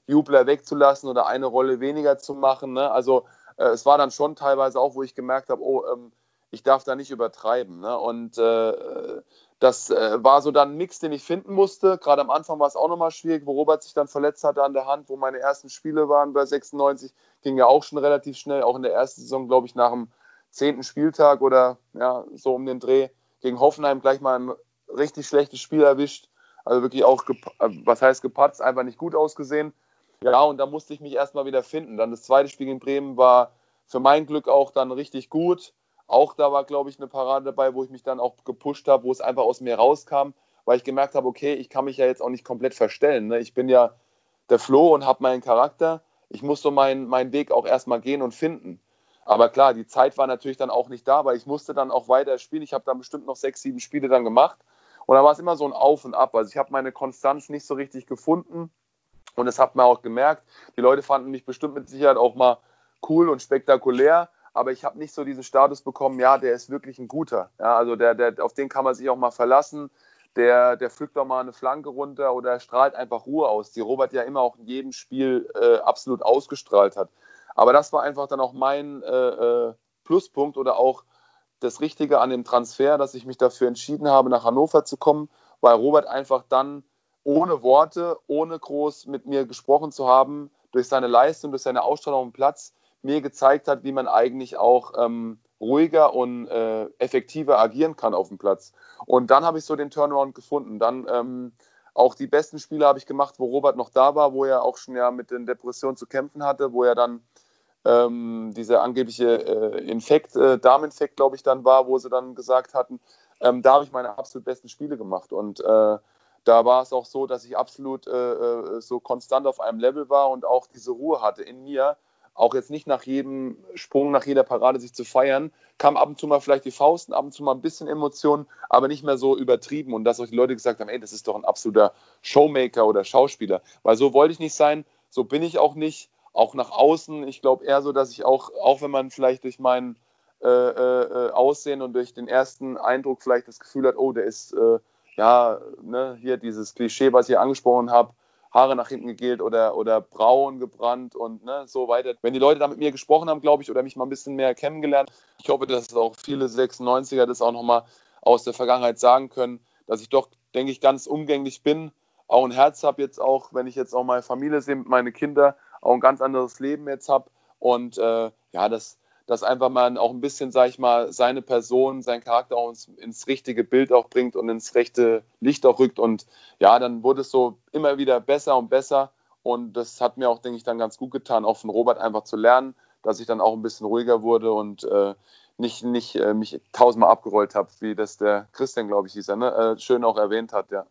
Jubler wegzulassen oder eine Rolle weniger zu machen. Ne? Also äh, es war dann schon teilweise auch, wo ich gemerkt habe, oh, ähm, ich darf da nicht übertreiben. Ne? Und äh, das äh, war so dann ein Mix, den ich finden musste. Gerade am Anfang war es auch nochmal schwierig, wo Robert sich dann verletzt hatte an der Hand, wo meine ersten Spiele waren bei 96. Ging ja auch schon relativ schnell, auch in der ersten Saison, glaube ich, nach dem zehnten Spieltag oder ja, so um den Dreh gegen Hoffenheim gleich mal ein richtig schlechtes Spiel erwischt. Also wirklich auch, äh, was heißt gepatzt, einfach nicht gut ausgesehen. Ja, und da musste ich mich erstmal wieder finden. Dann das zweite Spiel in Bremen war für mein Glück auch dann richtig gut. Auch da war, glaube ich, eine Parade dabei, wo ich mich dann auch gepusht habe, wo es einfach aus mir rauskam, weil ich gemerkt habe, okay, ich kann mich ja jetzt auch nicht komplett verstellen. Ne? Ich bin ja der Flo und habe meinen Charakter. Ich muss so meinen, meinen Weg auch erstmal gehen und finden. Aber klar, die Zeit war natürlich dann auch nicht da, weil ich musste dann auch weiter spielen. Ich habe dann bestimmt noch sechs, sieben Spiele dann gemacht. Und da war es immer so ein Auf und Ab. Also ich habe meine Konstanz nicht so richtig gefunden. Und das hat man auch gemerkt. Die Leute fanden mich bestimmt mit Sicherheit auch mal cool und spektakulär. Aber ich habe nicht so diesen Status bekommen, ja, der ist wirklich ein guter. Ja, also der, der, auf den kann man sich auch mal verlassen. Der, der pflückt doch mal eine Flanke runter oder strahlt einfach Ruhe aus, die Robert ja immer auch in jedem Spiel äh, absolut ausgestrahlt hat. Aber das war einfach dann auch mein äh, äh, Pluspunkt oder auch das Richtige an dem Transfer, dass ich mich dafür entschieden habe, nach Hannover zu kommen, weil Robert einfach dann ohne Worte, ohne groß mit mir gesprochen zu haben, durch seine Leistung, durch seine Ausstrahlung auf dem Platz, mir gezeigt hat, wie man eigentlich auch ähm, ruhiger und äh, effektiver agieren kann auf dem Platz. Und dann habe ich so den Turnaround gefunden. Dann ähm, auch die besten Spiele habe ich gemacht, wo Robert noch da war, wo er auch schon ja mit den Depressionen zu kämpfen hatte, wo er dann ähm, dieser angebliche äh, Infekt, äh, Darminfekt, glaube ich, dann war, wo sie dann gesagt hatten, ähm, da habe ich meine absolut besten Spiele gemacht. Und äh, da war es auch so, dass ich absolut äh, äh, so konstant auf einem Level war und auch diese Ruhe hatte in mir, auch jetzt nicht nach jedem Sprung, nach jeder Parade sich zu feiern, kam ab und zu mal vielleicht die Fausten, ab und zu mal ein bisschen Emotionen, aber nicht mehr so übertrieben. Und dass auch die Leute gesagt haben, ey, das ist doch ein absoluter Showmaker oder Schauspieler, weil so wollte ich nicht sein, so bin ich auch nicht. Auch nach außen. Ich glaube eher so, dass ich auch, auch wenn man vielleicht durch mein äh, äh, Aussehen und durch den ersten Eindruck vielleicht das Gefühl hat, oh, der ist, äh, ja, ne, hier dieses Klischee, was ich angesprochen habe, Haare nach hinten gegelt oder, oder braun gebrannt und ne, so weiter. Wenn die Leute da mit mir gesprochen haben, glaube ich, oder mich mal ein bisschen mehr kennengelernt, ich hoffe, dass auch viele 96er das auch nochmal aus der Vergangenheit sagen können, dass ich doch, denke ich, ganz umgänglich bin, auch ein Herz habe jetzt auch, wenn ich jetzt auch meine Familie sehe, meine Kinder, auch ein ganz anderes Leben jetzt habe und äh, ja, dass, dass einfach man auch ein bisschen, sag ich mal, seine Person, seinen Charakter auch ins, ins, richtige Bild auch bringt und ins rechte Licht auch rückt und ja, dann wurde es so immer wieder besser und besser und das hat mir auch, denke ich, dann ganz gut getan, auch von Robert einfach zu lernen, dass ich dann auch ein bisschen ruhiger wurde und äh, nicht, nicht äh, mich tausendmal abgerollt habe, wie das der Christian, glaube ich, hieß er, ne? Äh, schön auch erwähnt hat, ja.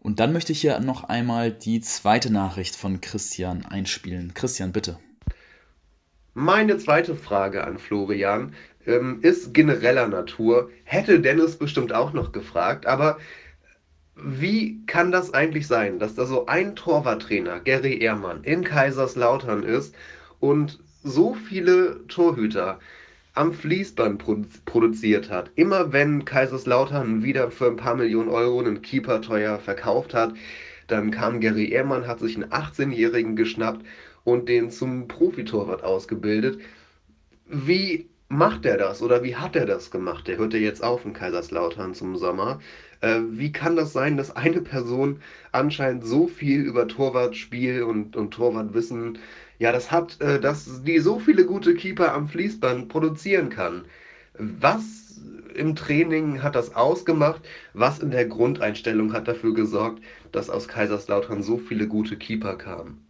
Und dann möchte ich hier noch einmal die zweite Nachricht von Christian einspielen. Christian, bitte. Meine zweite Frage an Florian ähm, ist genereller Natur. Hätte Dennis bestimmt auch noch gefragt, aber wie kann das eigentlich sein, dass da so ein Torwarttrainer, Gary Ehrmann, in Kaiserslautern ist und so viele Torhüter am Fließband produziert hat. Immer wenn Kaiserslautern wieder für ein paar Millionen Euro einen Keeper teuer verkauft hat, dann kam Gary Ehrmann, hat sich einen 18-Jährigen geschnappt und den zum Profitorwart ausgebildet. Wie macht er das oder wie hat er das gemacht? Der hört ja jetzt auf in Kaiserslautern zum Sommer. Äh, wie kann das sein, dass eine Person anscheinend so viel über Torwartspiel und, und Torwartwissen ja, das hat, äh, dass die so viele gute Keeper am Fließband produzieren kann. Was im Training hat das ausgemacht? Was in der Grundeinstellung hat dafür gesorgt, dass aus Kaiserslautern so viele gute Keeper kamen?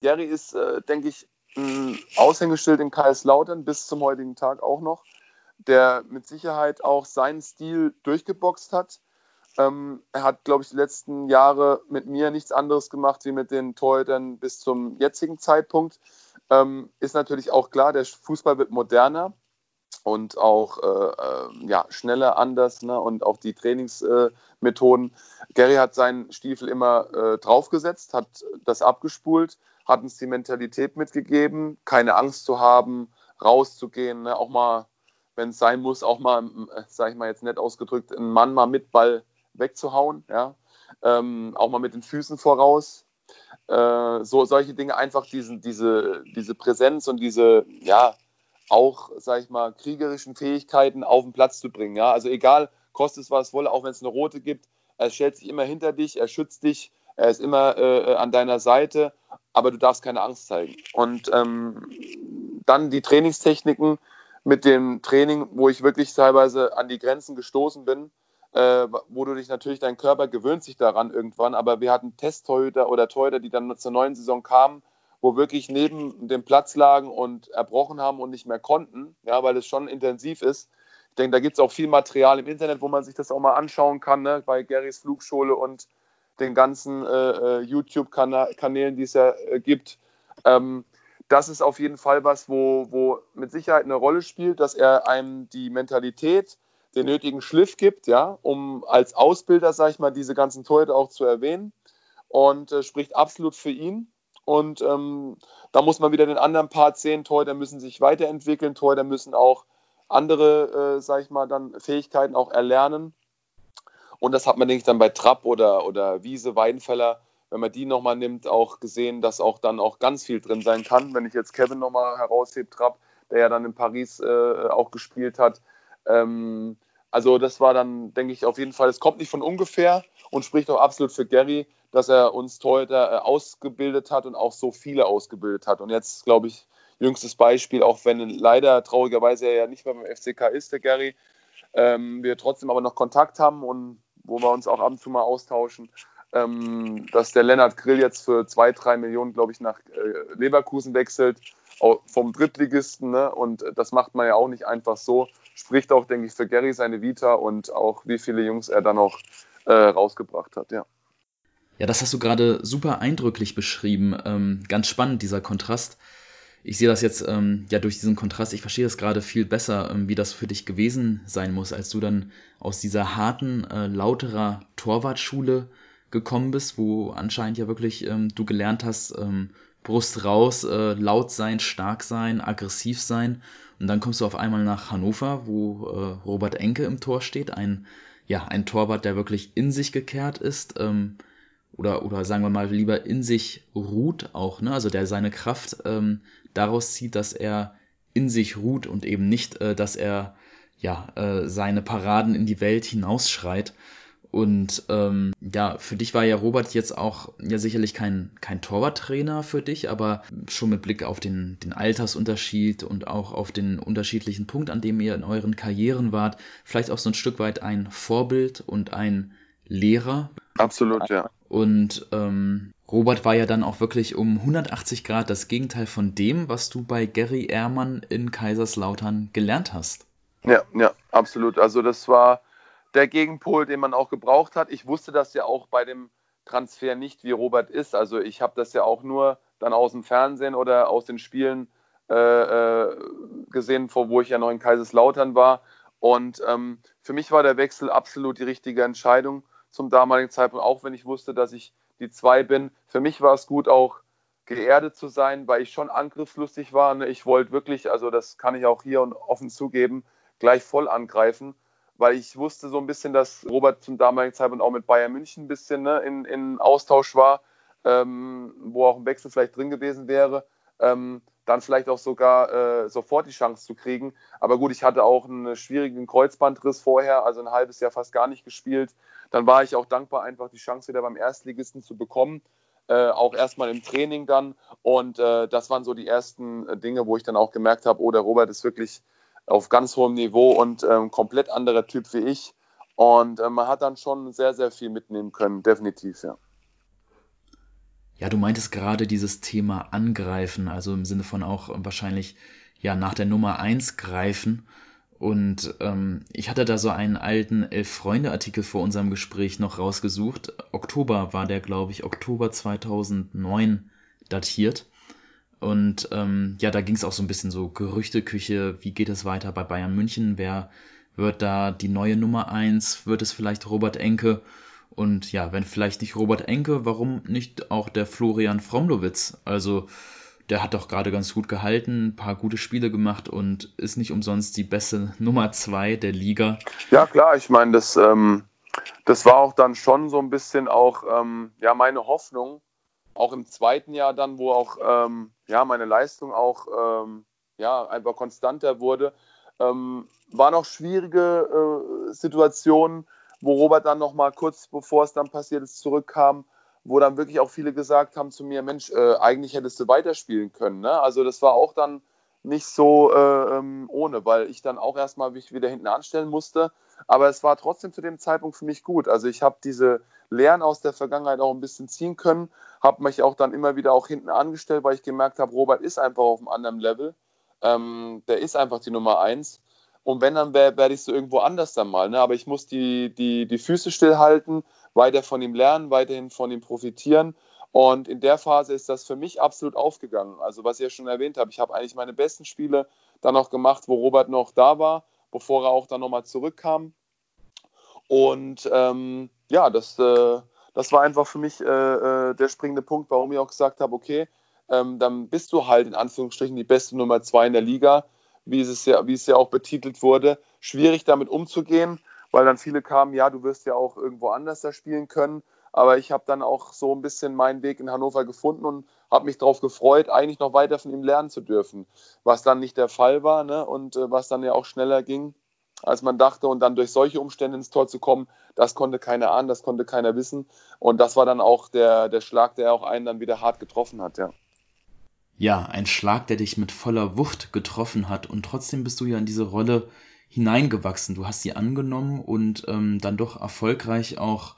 Jerry ist, äh, denke ich, ein Aushängeschild in Kaiserslautern bis zum heutigen Tag auch noch, der mit Sicherheit auch seinen Stil durchgeboxt hat ähm, er hat, glaube ich, die letzten Jahre mit mir nichts anderes gemacht wie mit den Torhütern bis zum jetzigen Zeitpunkt. Ähm, ist natürlich auch klar, der Fußball wird moderner und auch äh, äh, ja, schneller, anders ne? und auch die Trainingsmethoden. Äh, Gary hat seinen Stiefel immer äh, draufgesetzt, hat das abgespult, hat uns die Mentalität mitgegeben, keine Angst zu haben, rauszugehen, ne? auch mal wenn es sein muss, auch mal, äh, sag ich mal jetzt nett ausgedrückt, einen Mann mal mit Ball wegzuhauen, ja. Ähm, auch mal mit den Füßen voraus. Äh, so solche Dinge, einfach diesen, diese, diese Präsenz und diese, ja, auch, sag ich mal, kriegerischen Fähigkeiten auf den Platz zu bringen. Ja? Also egal, kostet es was wolle, auch wenn es eine rote gibt, er stellt sich immer hinter dich, er schützt dich, er ist immer äh, an deiner Seite, aber du darfst keine Angst zeigen. Und ähm, dann die Trainingstechniken mit dem Training, wo ich wirklich teilweise an die Grenzen gestoßen bin, äh, wo du dich natürlich, dein Körper gewöhnt sich daran irgendwann, aber wir hatten Testtorhüter oder Torhüter, die dann zur neuen Saison kamen, wo wirklich neben dem Platz lagen und erbrochen haben und nicht mehr konnten, ja, weil es schon intensiv ist. Ich denke, da gibt es auch viel Material im Internet, wo man sich das auch mal anschauen kann, ne, bei Garys Flugschule und den ganzen äh, äh YouTube-Kanälen, die es ja äh, gibt. Ähm, das ist auf jeden Fall was, wo, wo mit Sicherheit eine Rolle spielt, dass er einem die Mentalität, den nötigen Schliff gibt, ja, um als Ausbilder, sage ich mal, diese ganzen Torhüter auch zu erwähnen und äh, spricht absolut für ihn. Und ähm, da muss man wieder den anderen Part sehen. Torhüter müssen sich weiterentwickeln, Torhüter müssen auch andere, äh, sage ich mal, dann Fähigkeiten auch erlernen. Und das hat man, denke ich, dann bei Trapp oder, oder Wiese, Weidenfeller, wenn man die nochmal nimmt, auch gesehen, dass auch dann auch ganz viel drin sein kann. Wenn ich jetzt Kevin nochmal heraushebe, Trapp, der ja dann in Paris äh, auch gespielt hat. Ähm, also das war dann, denke ich, auf jeden Fall, es kommt nicht von ungefähr und spricht auch absolut für Gary, dass er uns Torhüter äh, ausgebildet hat und auch so viele ausgebildet hat. Und jetzt, glaube ich, jüngstes Beispiel, auch wenn leider traurigerweise er ja nicht mehr beim FCK ist, der Gary, ähm, wir trotzdem aber noch Kontakt haben und wo wir uns auch ab und zu mal austauschen, ähm, dass der Lennart Grill jetzt für zwei, drei Millionen, glaube ich, nach äh, Leverkusen wechselt, vom Drittligisten. Ne? Und das macht man ja auch nicht einfach so. Spricht auch, denke ich, für Gary seine Vita und auch wie viele Jungs er dann noch äh, rausgebracht hat, ja. Ja, das hast du gerade super eindrücklich beschrieben. Ähm, ganz spannend, dieser Kontrast ich sehe das jetzt ähm, ja durch diesen Kontrast, ich verstehe das gerade viel besser, ähm, wie das für dich gewesen sein muss, als du dann aus dieser harten, äh, lauterer Torwartschule gekommen bist, wo anscheinend ja wirklich ähm, du gelernt hast, ähm, Brust raus, äh, laut sein, stark sein, aggressiv sein. Und dann kommst du auf einmal nach Hannover, wo äh, Robert Enke im Tor steht, ein, ja, ein Torwart, der wirklich in sich gekehrt ist, ähm, oder, oder sagen wir mal lieber in sich ruht auch, ne? also der seine Kraft ähm, daraus zieht, dass er in sich ruht und eben nicht, äh, dass er ja äh, seine Paraden in die Welt hinausschreit. Und ähm, ja, für dich war ja Robert jetzt auch ja sicherlich kein, kein Torwarttrainer für dich, aber schon mit Blick auf den, den Altersunterschied und auch auf den unterschiedlichen Punkt, an dem ihr in euren Karrieren wart, vielleicht auch so ein Stück weit ein Vorbild und ein Lehrer. Absolut, ja. Und ähm, Robert war ja dann auch wirklich um 180 Grad das Gegenteil von dem, was du bei Gary Ehrmann in Kaiserslautern gelernt hast. Ja, ja, absolut. Also das war der Gegenpol, den man auch gebraucht hat. Ich wusste das ja auch bei dem Transfer nicht, wie Robert ist. Also ich habe das ja auch nur dann aus dem Fernsehen oder aus den Spielen äh, äh gesehen, wo ich ja noch in Kaiserslautern war. Und ähm, für mich war der Wechsel absolut die richtige Entscheidung zum damaligen Zeitpunkt, auch wenn ich wusste, dass ich die zwei bin. Für mich war es gut, auch geerdet zu sein, weil ich schon angriffslustig war. Ne? Ich wollte wirklich, also das kann ich auch hier und offen zugeben, gleich voll angreifen, weil ich wusste so ein bisschen, dass Robert zum damaligen Zeitpunkt auch mit Bayern München ein bisschen ne, in, in Austausch war, ähm, wo auch ein Wechsel vielleicht drin gewesen wäre. Ähm, dann vielleicht auch sogar äh, sofort die Chance zu kriegen. Aber gut, ich hatte auch einen schwierigen Kreuzbandriss vorher, also ein halbes Jahr fast gar nicht gespielt. Dann war ich auch dankbar, einfach die Chance wieder beim Erstligisten zu bekommen. Äh, auch erstmal im Training dann. Und äh, das waren so die ersten äh, Dinge, wo ich dann auch gemerkt habe, oh, der Robert ist wirklich auf ganz hohem Niveau und ähm, komplett anderer Typ wie ich. Und äh, man hat dann schon sehr, sehr viel mitnehmen können, definitiv, ja. Ja, du meintest gerade dieses Thema angreifen, also im Sinne von auch wahrscheinlich ja nach der Nummer 1 greifen. Und ähm, ich hatte da so einen alten Elf-Freunde-Artikel vor unserem Gespräch noch rausgesucht. Oktober war der, glaube ich, Oktober 2009 datiert. Und ähm, ja, da ging es auch so ein bisschen so Gerüchteküche, wie geht es weiter bei Bayern München, wer wird da die neue Nummer 1, wird es vielleicht Robert Enke? Und ja, wenn vielleicht nicht Robert Enke, warum nicht auch der Florian Fromlowitz? Also der hat doch gerade ganz gut gehalten, ein paar gute Spiele gemacht und ist nicht umsonst die beste Nummer zwei der Liga. Ja, klar, ich meine, das, ähm, das war auch dann schon so ein bisschen auch ähm, ja, meine Hoffnung, auch im zweiten Jahr dann, wo auch ähm, ja, meine Leistung auch ähm, ja, einfach konstanter wurde, ähm, waren auch schwierige äh, Situationen, wo Robert dann noch mal kurz bevor es dann passiert ist, zurückkam, wo dann wirklich auch viele gesagt haben zu mir, Mensch, äh, eigentlich hättest du weiterspielen können. Ne? Also das war auch dann nicht so äh, ähm, ohne, weil ich dann auch erstmal mich wieder hinten anstellen musste. Aber es war trotzdem zu dem Zeitpunkt für mich gut. Also ich habe diese Lehren aus der Vergangenheit auch ein bisschen ziehen können, habe mich auch dann immer wieder auch hinten angestellt, weil ich gemerkt habe, Robert ist einfach auf einem anderen Level. Ähm, der ist einfach die Nummer eins. Und wenn, dann werde ich so irgendwo anders dann mal. Ne? Aber ich muss die, die, die Füße stillhalten, weiter von ihm lernen, weiterhin von ihm profitieren. Und in der Phase ist das für mich absolut aufgegangen. Also was ich ja schon erwähnt habe, ich habe eigentlich meine besten Spiele dann noch gemacht, wo Robert noch da war, bevor er auch dann nochmal zurückkam. Und ähm, ja, das, äh, das war einfach für mich äh, äh, der springende Punkt, warum ich auch gesagt habe, okay, ähm, dann bist du halt in Anführungsstrichen die beste Nummer zwei in der Liga, wie es ja, wie es ja auch betitelt wurde. Schwierig damit umzugehen, weil dann viele kamen, ja, du wirst ja auch irgendwo anders da spielen können. Aber ich habe dann auch so ein bisschen meinen Weg in Hannover gefunden und habe mich darauf gefreut, eigentlich noch weiter von ihm lernen zu dürfen. Was dann nicht der Fall war ne? und äh, was dann ja auch schneller ging, als man dachte. Und dann durch solche Umstände ins Tor zu kommen, das konnte keiner ahnen, das konnte keiner wissen. Und das war dann auch der, der Schlag, der auch einen dann wieder hart getroffen hat, ja. Ja, ein Schlag, der dich mit voller Wucht getroffen hat. Und trotzdem bist du ja in diese Rolle hineingewachsen. Du hast sie angenommen und ähm, dann doch erfolgreich auch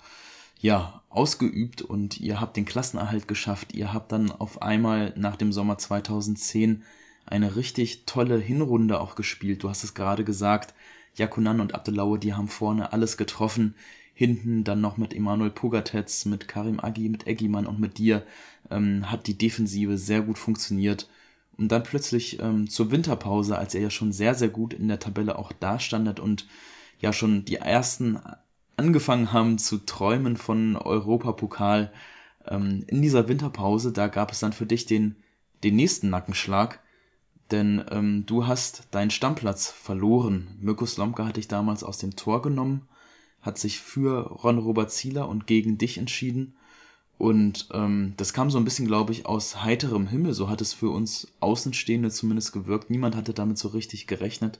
ja, ausgeübt und ihr habt den Klassenerhalt geschafft. Ihr habt dann auf einmal nach dem Sommer 2010 eine richtig tolle Hinrunde auch gespielt. Du hast es gerade gesagt, Jakunan und Abdelaue, die haben vorne alles getroffen. Hinten dann noch mit Emanuel Pogatetz, mit Karim Agi, mit Eggimann und mit dir ähm, hat die Defensive sehr gut funktioniert. Und dann plötzlich ähm, zur Winterpause, als er ja schon sehr, sehr gut in der Tabelle auch dastandet und ja schon die ersten angefangen haben zu träumen von Europapokal. Ähm, in dieser Winterpause, da gab es dann für dich den, den nächsten Nackenschlag, denn ähm, du hast deinen Stammplatz verloren. Mirko Slomka hat dich damals aus dem Tor genommen, hat sich für Ron-Robert Zieler und gegen dich entschieden. Und ähm, das kam so ein bisschen, glaube ich, aus heiterem Himmel. So hat es für uns Außenstehende zumindest gewirkt. Niemand hatte damit so richtig gerechnet.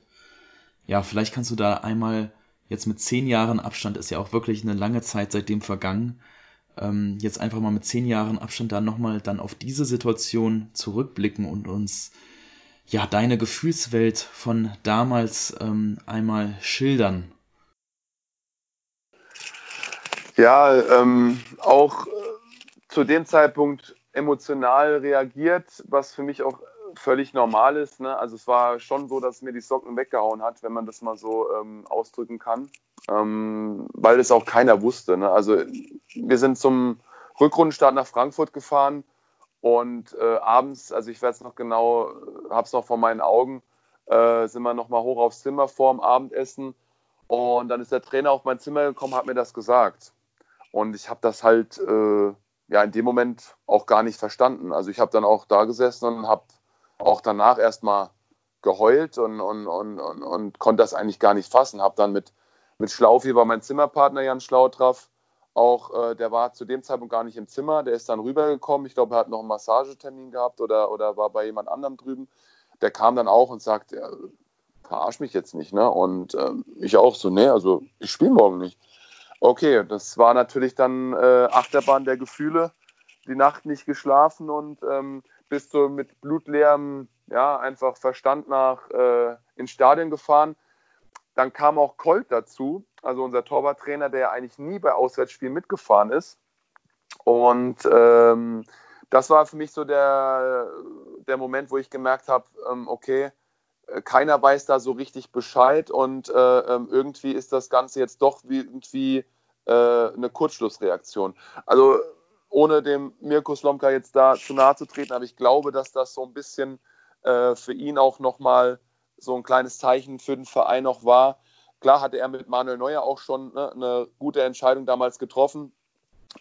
Ja, vielleicht kannst du da einmal jetzt mit zehn Jahren Abstand ist ja auch wirklich eine lange Zeit seitdem vergangen. Ähm, jetzt einfach mal mit zehn Jahren Abstand da nochmal dann auf diese Situation zurückblicken und uns ja deine Gefühlswelt von damals ähm, einmal schildern. Ja, ähm, auch äh, zu dem Zeitpunkt emotional reagiert, was für mich auch völlig normal ist. Ne? Also es war schon so, dass mir die Socken weggehauen hat, wenn man das mal so ähm, ausdrücken kann, ähm, weil es auch keiner wusste. Ne? Also wir sind zum Rückrundenstart nach Frankfurt gefahren und äh, abends, also ich werde es noch genau, habe es noch vor meinen Augen, äh, sind wir nochmal hoch aufs Zimmer vorm Abendessen und dann ist der Trainer auf mein Zimmer gekommen, hat mir das gesagt. Und ich habe das halt äh, ja in dem Moment auch gar nicht verstanden. Also ich habe dann auch da gesessen und habe auch danach erstmal geheult und, und, und, und, und konnte das eigentlich gar nicht fassen. Habe dann mit, mit Schlaufi, war mein Zimmerpartner Jan Schlautraff, auch, äh, der war zu dem Zeitpunkt gar nicht im Zimmer, der ist dann rübergekommen. Ich glaube, er hat noch einen Massagetermin gehabt oder, oder war bei jemand anderem drüben. Der kam dann auch und sagt, ja, verarsch mich jetzt nicht. Ne? Und äh, ich auch so, nee, also ich spiele morgen nicht. Okay, das war natürlich dann äh, Achterbahn der Gefühle, die Nacht nicht geschlafen und ähm, bist du mit blutleerem, ja, einfach Verstand nach äh, ins Stadion gefahren. Dann kam auch Colt dazu, also unser Torwarttrainer, der eigentlich nie bei Auswärtsspielen mitgefahren ist. Und ähm, das war für mich so der, der Moment, wo ich gemerkt habe, ähm, okay, keiner weiß da so richtig Bescheid und äh, ähm, irgendwie ist das Ganze jetzt doch wie, irgendwie äh, eine Kurzschlussreaktion. Also ohne dem Mirko Slomka jetzt da zu nahe zu treten, aber ich glaube, dass das so ein bisschen äh, für ihn auch nochmal so ein kleines Zeichen für den Verein noch war. Klar hatte er mit Manuel Neuer auch schon ne, eine gute Entscheidung damals getroffen,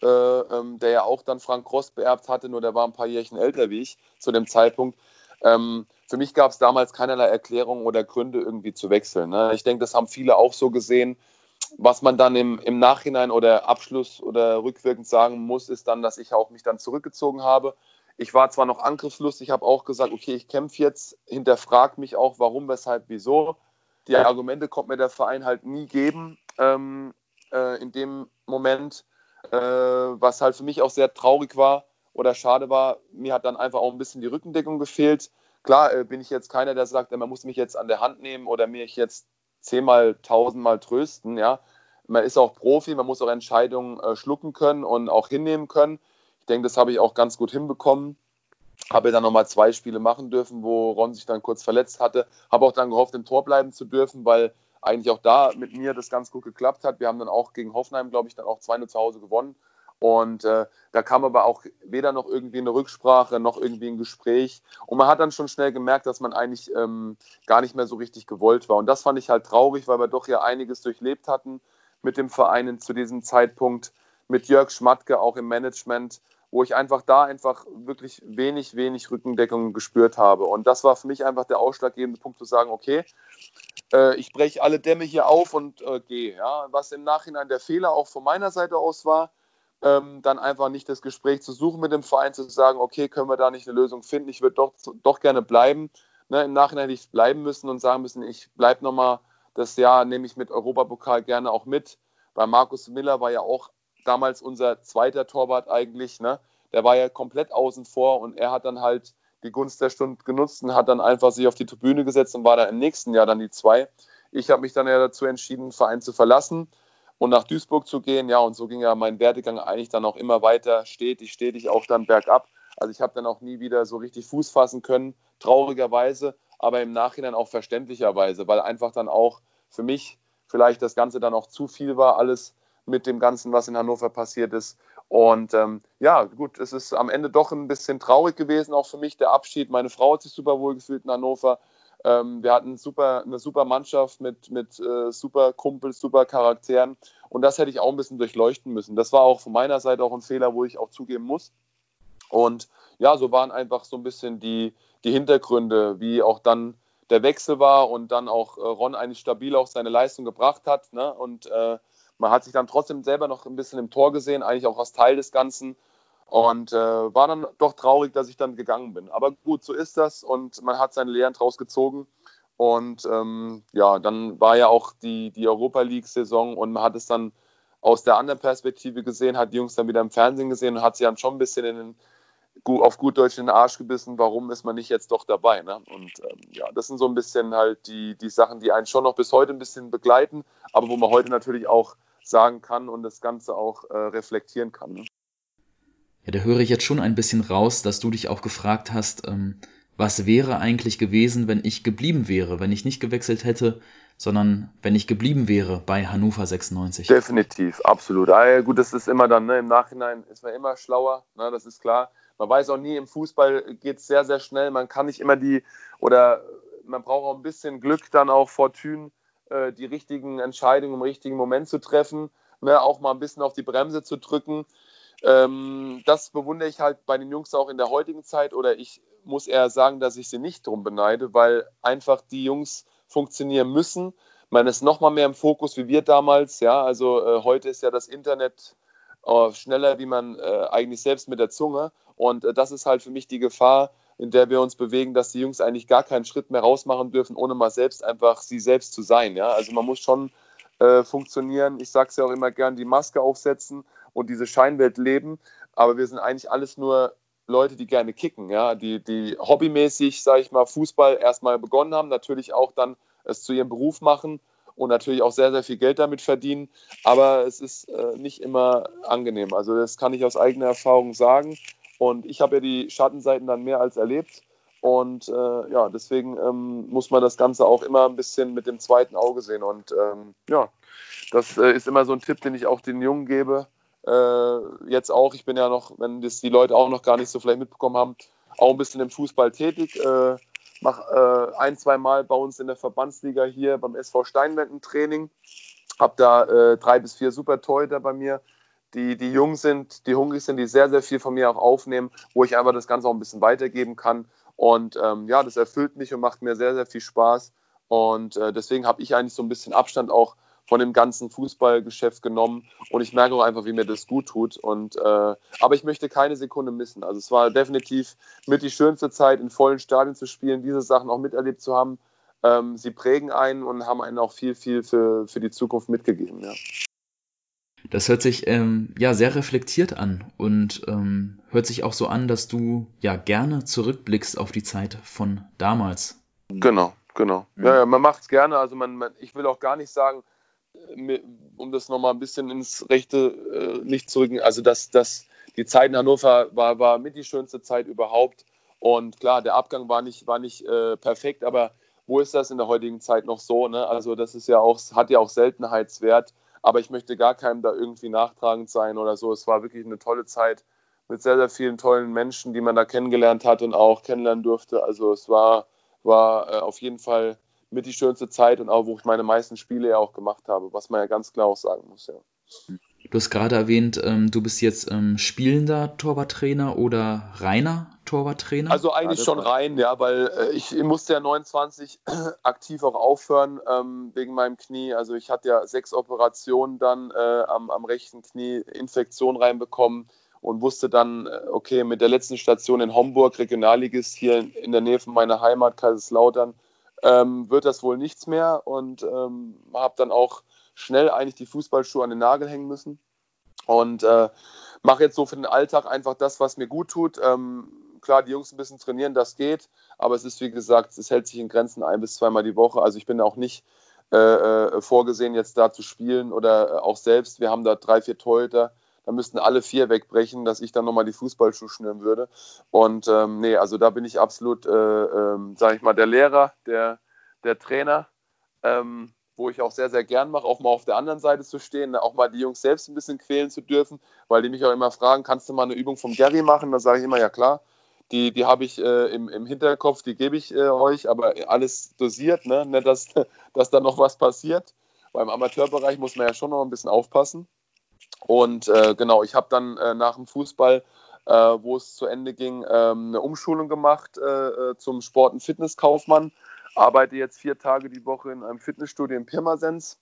äh, ähm, der ja auch dann Frank Cross beerbt hatte, nur der war ein paar Jährchen älter wie ich zu dem Zeitpunkt. Ähm, für mich gab es damals keinerlei Erklärung oder Gründe, irgendwie zu wechseln. Ne? Ich denke, das haben viele auch so gesehen. Was man dann im, im Nachhinein oder Abschluss oder rückwirkend sagen muss, ist dann, dass ich auch mich dann zurückgezogen habe. Ich war zwar noch angriffslustig, habe auch gesagt, okay, ich kämpfe jetzt, hinterfrag mich auch, warum, weshalb, wieso. Die Argumente konnte mir der Verein halt nie geben ähm, äh, in dem Moment, äh, was halt für mich auch sehr traurig war oder schade war. Mir hat dann einfach auch ein bisschen die Rückendeckung gefehlt. Klar äh, bin ich jetzt keiner, der sagt, man muss mich jetzt an der Hand nehmen oder mich jetzt zehnmal, tausendmal trösten. Ja, man ist auch Profi, man muss auch Entscheidungen äh, schlucken können und auch hinnehmen können. Ich denke, das habe ich auch ganz gut hinbekommen. Habe dann nochmal zwei Spiele machen dürfen, wo Ron sich dann kurz verletzt hatte. Habe auch dann gehofft, im Tor bleiben zu dürfen, weil eigentlich auch da mit mir das ganz gut geklappt hat. Wir haben dann auch gegen Hoffenheim, glaube ich, dann auch 2-0 zu Hause gewonnen. Und äh, da kam aber auch weder noch irgendwie eine Rücksprache, noch irgendwie ein Gespräch. Und man hat dann schon schnell gemerkt, dass man eigentlich ähm, gar nicht mehr so richtig gewollt war. Und das fand ich halt traurig, weil wir doch ja einiges durchlebt hatten mit dem Verein zu diesem Zeitpunkt, mit Jörg Schmatke auch im Management, wo ich einfach da einfach wirklich wenig, wenig Rückendeckung gespürt habe. Und das war für mich einfach der ausschlaggebende Punkt zu sagen, okay, äh, ich breche alle Dämme hier auf und äh, gehe. Ja? Was im Nachhinein der Fehler auch von meiner Seite aus war, ähm, dann einfach nicht das Gespräch zu suchen mit dem Verein, zu sagen, okay, können wir da nicht eine Lösung finden, ich würde doch, doch gerne bleiben. Ne, Im Nachhinein hätte ich bleiben müssen und sagen müssen, ich bleibe nochmal das Jahr, nehme ich mit Europapokal gerne auch mit. Bei Markus Miller war ja auch damals unser zweiter Torwart eigentlich, ne? der war ja komplett außen vor und er hat dann halt die Gunst der Stunde genutzt und hat dann einfach sich auf die Tribüne gesetzt und war da im nächsten Jahr dann die zwei. Ich habe mich dann ja dazu entschieden, den Verein zu verlassen und nach Duisburg zu gehen. Ja, und so ging ja mein Werdegang eigentlich dann auch immer weiter, stetig, stetig auch dann bergab. Also ich habe dann auch nie wieder so richtig Fuß fassen können, traurigerweise, aber im Nachhinein auch verständlicherweise, weil einfach dann auch für mich vielleicht das Ganze dann auch zu viel war, alles mit dem Ganzen, was in Hannover passiert ist. Und ähm, ja, gut, es ist am Ende doch ein bisschen traurig gewesen, auch für mich der Abschied. Meine Frau hat sich super wohl gefühlt in Hannover. Ähm, wir hatten super, eine super Mannschaft mit, mit äh, super Kumpels, super Charakteren. Und das hätte ich auch ein bisschen durchleuchten müssen. Das war auch von meiner Seite auch ein Fehler, wo ich auch zugeben muss. Und ja, so waren einfach so ein bisschen die, die Hintergründe, wie auch dann der Wechsel war und dann auch äh, Ron eigentlich stabil auch seine Leistung gebracht hat. Ne? Und äh, man hat sich dann trotzdem selber noch ein bisschen im Tor gesehen, eigentlich auch als Teil des Ganzen. Und äh, war dann doch traurig, dass ich dann gegangen bin. Aber gut, so ist das und man hat seine Lehren draus gezogen. Und ähm, ja, dann war ja auch die, die Europa League-Saison und man hat es dann aus der anderen Perspektive gesehen, hat die Jungs dann wieder im Fernsehen gesehen und hat sie dann schon ein bisschen in den, auf gut Deutsch in den Arsch gebissen, warum ist man nicht jetzt doch dabei. Ne? Und ähm, ja, das sind so ein bisschen halt die, die Sachen, die einen schon noch bis heute ein bisschen begleiten, aber wo man heute natürlich auch sagen kann und das Ganze auch äh, reflektieren kann. Ne? Ja, da höre ich jetzt schon ein bisschen raus, dass du dich auch gefragt hast, ähm, was wäre eigentlich gewesen, wenn ich geblieben wäre, wenn ich nicht gewechselt hätte, sondern wenn ich geblieben wäre bei Hannover 96. Definitiv, absolut. Ah, gut, das ist immer dann, ne, im Nachhinein ist man immer schlauer, ne, das ist klar. Man weiß auch nie, im Fußball geht es sehr, sehr schnell. Man kann nicht immer die, oder man braucht auch ein bisschen Glück dann auch Fortune, äh, die richtigen Entscheidungen im richtigen Moment zu treffen, ne, auch mal ein bisschen auf die Bremse zu drücken. Ähm, das bewundere ich halt bei den Jungs auch in der heutigen Zeit oder ich muss eher sagen, dass ich sie nicht drum beneide, weil einfach die Jungs funktionieren müssen. Man ist noch mal mehr im Fokus wie wir damals. Ja, also äh, heute ist ja das Internet äh, schneller, wie man äh, eigentlich selbst mit der Zunge. Und äh, das ist halt für mich die Gefahr, in der wir uns bewegen, dass die Jungs eigentlich gar keinen Schritt mehr rausmachen dürfen, ohne mal selbst einfach sie selbst zu sein. Ja, also man muss schon äh, funktionieren. Ich sage es ja auch immer gern, die Maske aufsetzen und diese Scheinwelt leben. Aber wir sind eigentlich alles nur Leute, die gerne kicken, ja, die, die hobbymäßig, sage ich mal, Fußball erstmal begonnen haben, natürlich auch dann es zu ihrem Beruf machen und natürlich auch sehr, sehr viel Geld damit verdienen. Aber es ist äh, nicht immer angenehm. Also das kann ich aus eigener Erfahrung sagen. Und ich habe ja die Schattenseiten dann mehr als erlebt. Und äh, ja, deswegen ähm, muss man das Ganze auch immer ein bisschen mit dem zweiten Auge sehen. Und ähm, ja, das äh, ist immer so ein Tipp, den ich auch den Jungen gebe. Äh, jetzt auch, ich bin ja noch, wenn das die Leute auch noch gar nicht so vielleicht mitbekommen haben, auch ein bisschen im Fußball tätig. Äh, mache äh, ein, zwei Mal bei uns in der Verbandsliga hier beim SV Steinwend ein Training. Habe da äh, drei bis vier Super Torhüter bei mir, die, die jung sind, die hungrig sind, die sehr, sehr viel von mir auch aufnehmen, wo ich einfach das Ganze auch ein bisschen weitergeben kann. Und ähm, ja, das erfüllt mich und macht mir sehr, sehr viel Spaß. Und äh, deswegen habe ich eigentlich so ein bisschen Abstand auch von dem ganzen Fußballgeschäft genommen und ich merke auch einfach, wie mir das gut tut. Und, äh, aber ich möchte keine Sekunde missen. Also es war definitiv mit die schönste Zeit, in vollen Stadien zu spielen, diese Sachen auch miterlebt zu haben. Ähm, sie prägen einen und haben einen auch viel, viel für, für die Zukunft mitgegeben. Ja. Das hört sich ähm, ja sehr reflektiert an und ähm, hört sich auch so an, dass du ja gerne zurückblickst auf die Zeit von damals. Genau, genau. Ja, ja man macht es gerne. Also man, man, ich will auch gar nicht sagen, um das nochmal ein bisschen ins rechte äh, Licht zu rücken, also dass, dass die Zeit in Hannover war, war mit die schönste Zeit überhaupt. Und klar, der Abgang war nicht, war nicht äh, perfekt, aber wo ist das in der heutigen Zeit noch so? Ne? Also das ist ja auch, hat ja auch Seltenheitswert. Aber ich möchte gar keinem da irgendwie nachtragend sein oder so. Es war wirklich eine tolle Zeit mit sehr, sehr vielen tollen Menschen, die man da kennengelernt hat und auch kennenlernen durfte. Also es war, war äh, auf jeden Fall mit die schönste Zeit und auch, wo ich meine meisten Spiele ja auch gemacht habe, was man ja ganz klar auch sagen muss, ja. Du hast gerade erwähnt, ähm, du bist jetzt ähm, spielender Torwarttrainer oder reiner Torwarttrainer? Also eigentlich schon rein, ja, weil äh, ich, ich, musste ja 29 *clears throat* aktiv auch aufhören ähm, wegen meinem Knie. Also ich hatte ja sechs Operationen dann äh, am, am rechten Knie, Infektion reinbekommen und wusste dann, äh, okay, mit der letzten Station in Homburg, Regionalligist hier in, in der Nähe von meiner Heimat, Kaiserslautern, ähm, wird das wohl nichts mehr und ähm, habe dann auch schnell eigentlich die Fußballschuhe an den Nagel hängen müssen und äh, mache jetzt so für den Alltag einfach das, was mir gut tut. Ähm, klar, die Jungs ein bisschen trainieren, das geht, aber es ist wie gesagt, es hält sich in Grenzen ein bis zweimal die Woche. Also ich bin auch nicht äh, äh vorgesehen, jetzt da zu spielen oder äh, auch selbst. Wir haben da drei, vier Torhüter da müssten alle vier wegbrechen, dass ich dann nochmal die Fußballschuhe schnüren würde. Und ähm, nee, also da bin ich absolut, äh, ähm, sage ich mal, der Lehrer, der, der Trainer, ähm, wo ich auch sehr, sehr gern mache, auch mal auf der anderen Seite zu stehen, auch mal die Jungs selbst ein bisschen quälen zu dürfen, weil die mich auch immer fragen, kannst du mal eine Übung vom Gary machen? Da sage ich immer, ja klar. Die, die habe ich äh, im, im Hinterkopf, die gebe ich äh, euch, aber alles dosiert, ne? nicht, dass, *laughs* dass da noch was passiert. Beim Amateurbereich muss man ja schon noch ein bisschen aufpassen. Und äh, genau, ich habe dann äh, nach dem Fußball, äh, wo es zu Ende ging, ähm, eine Umschulung gemacht äh, äh, zum Sport- und Fitnesskaufmann. Arbeite jetzt vier Tage die Woche in einem Fitnessstudio in Pirmasens,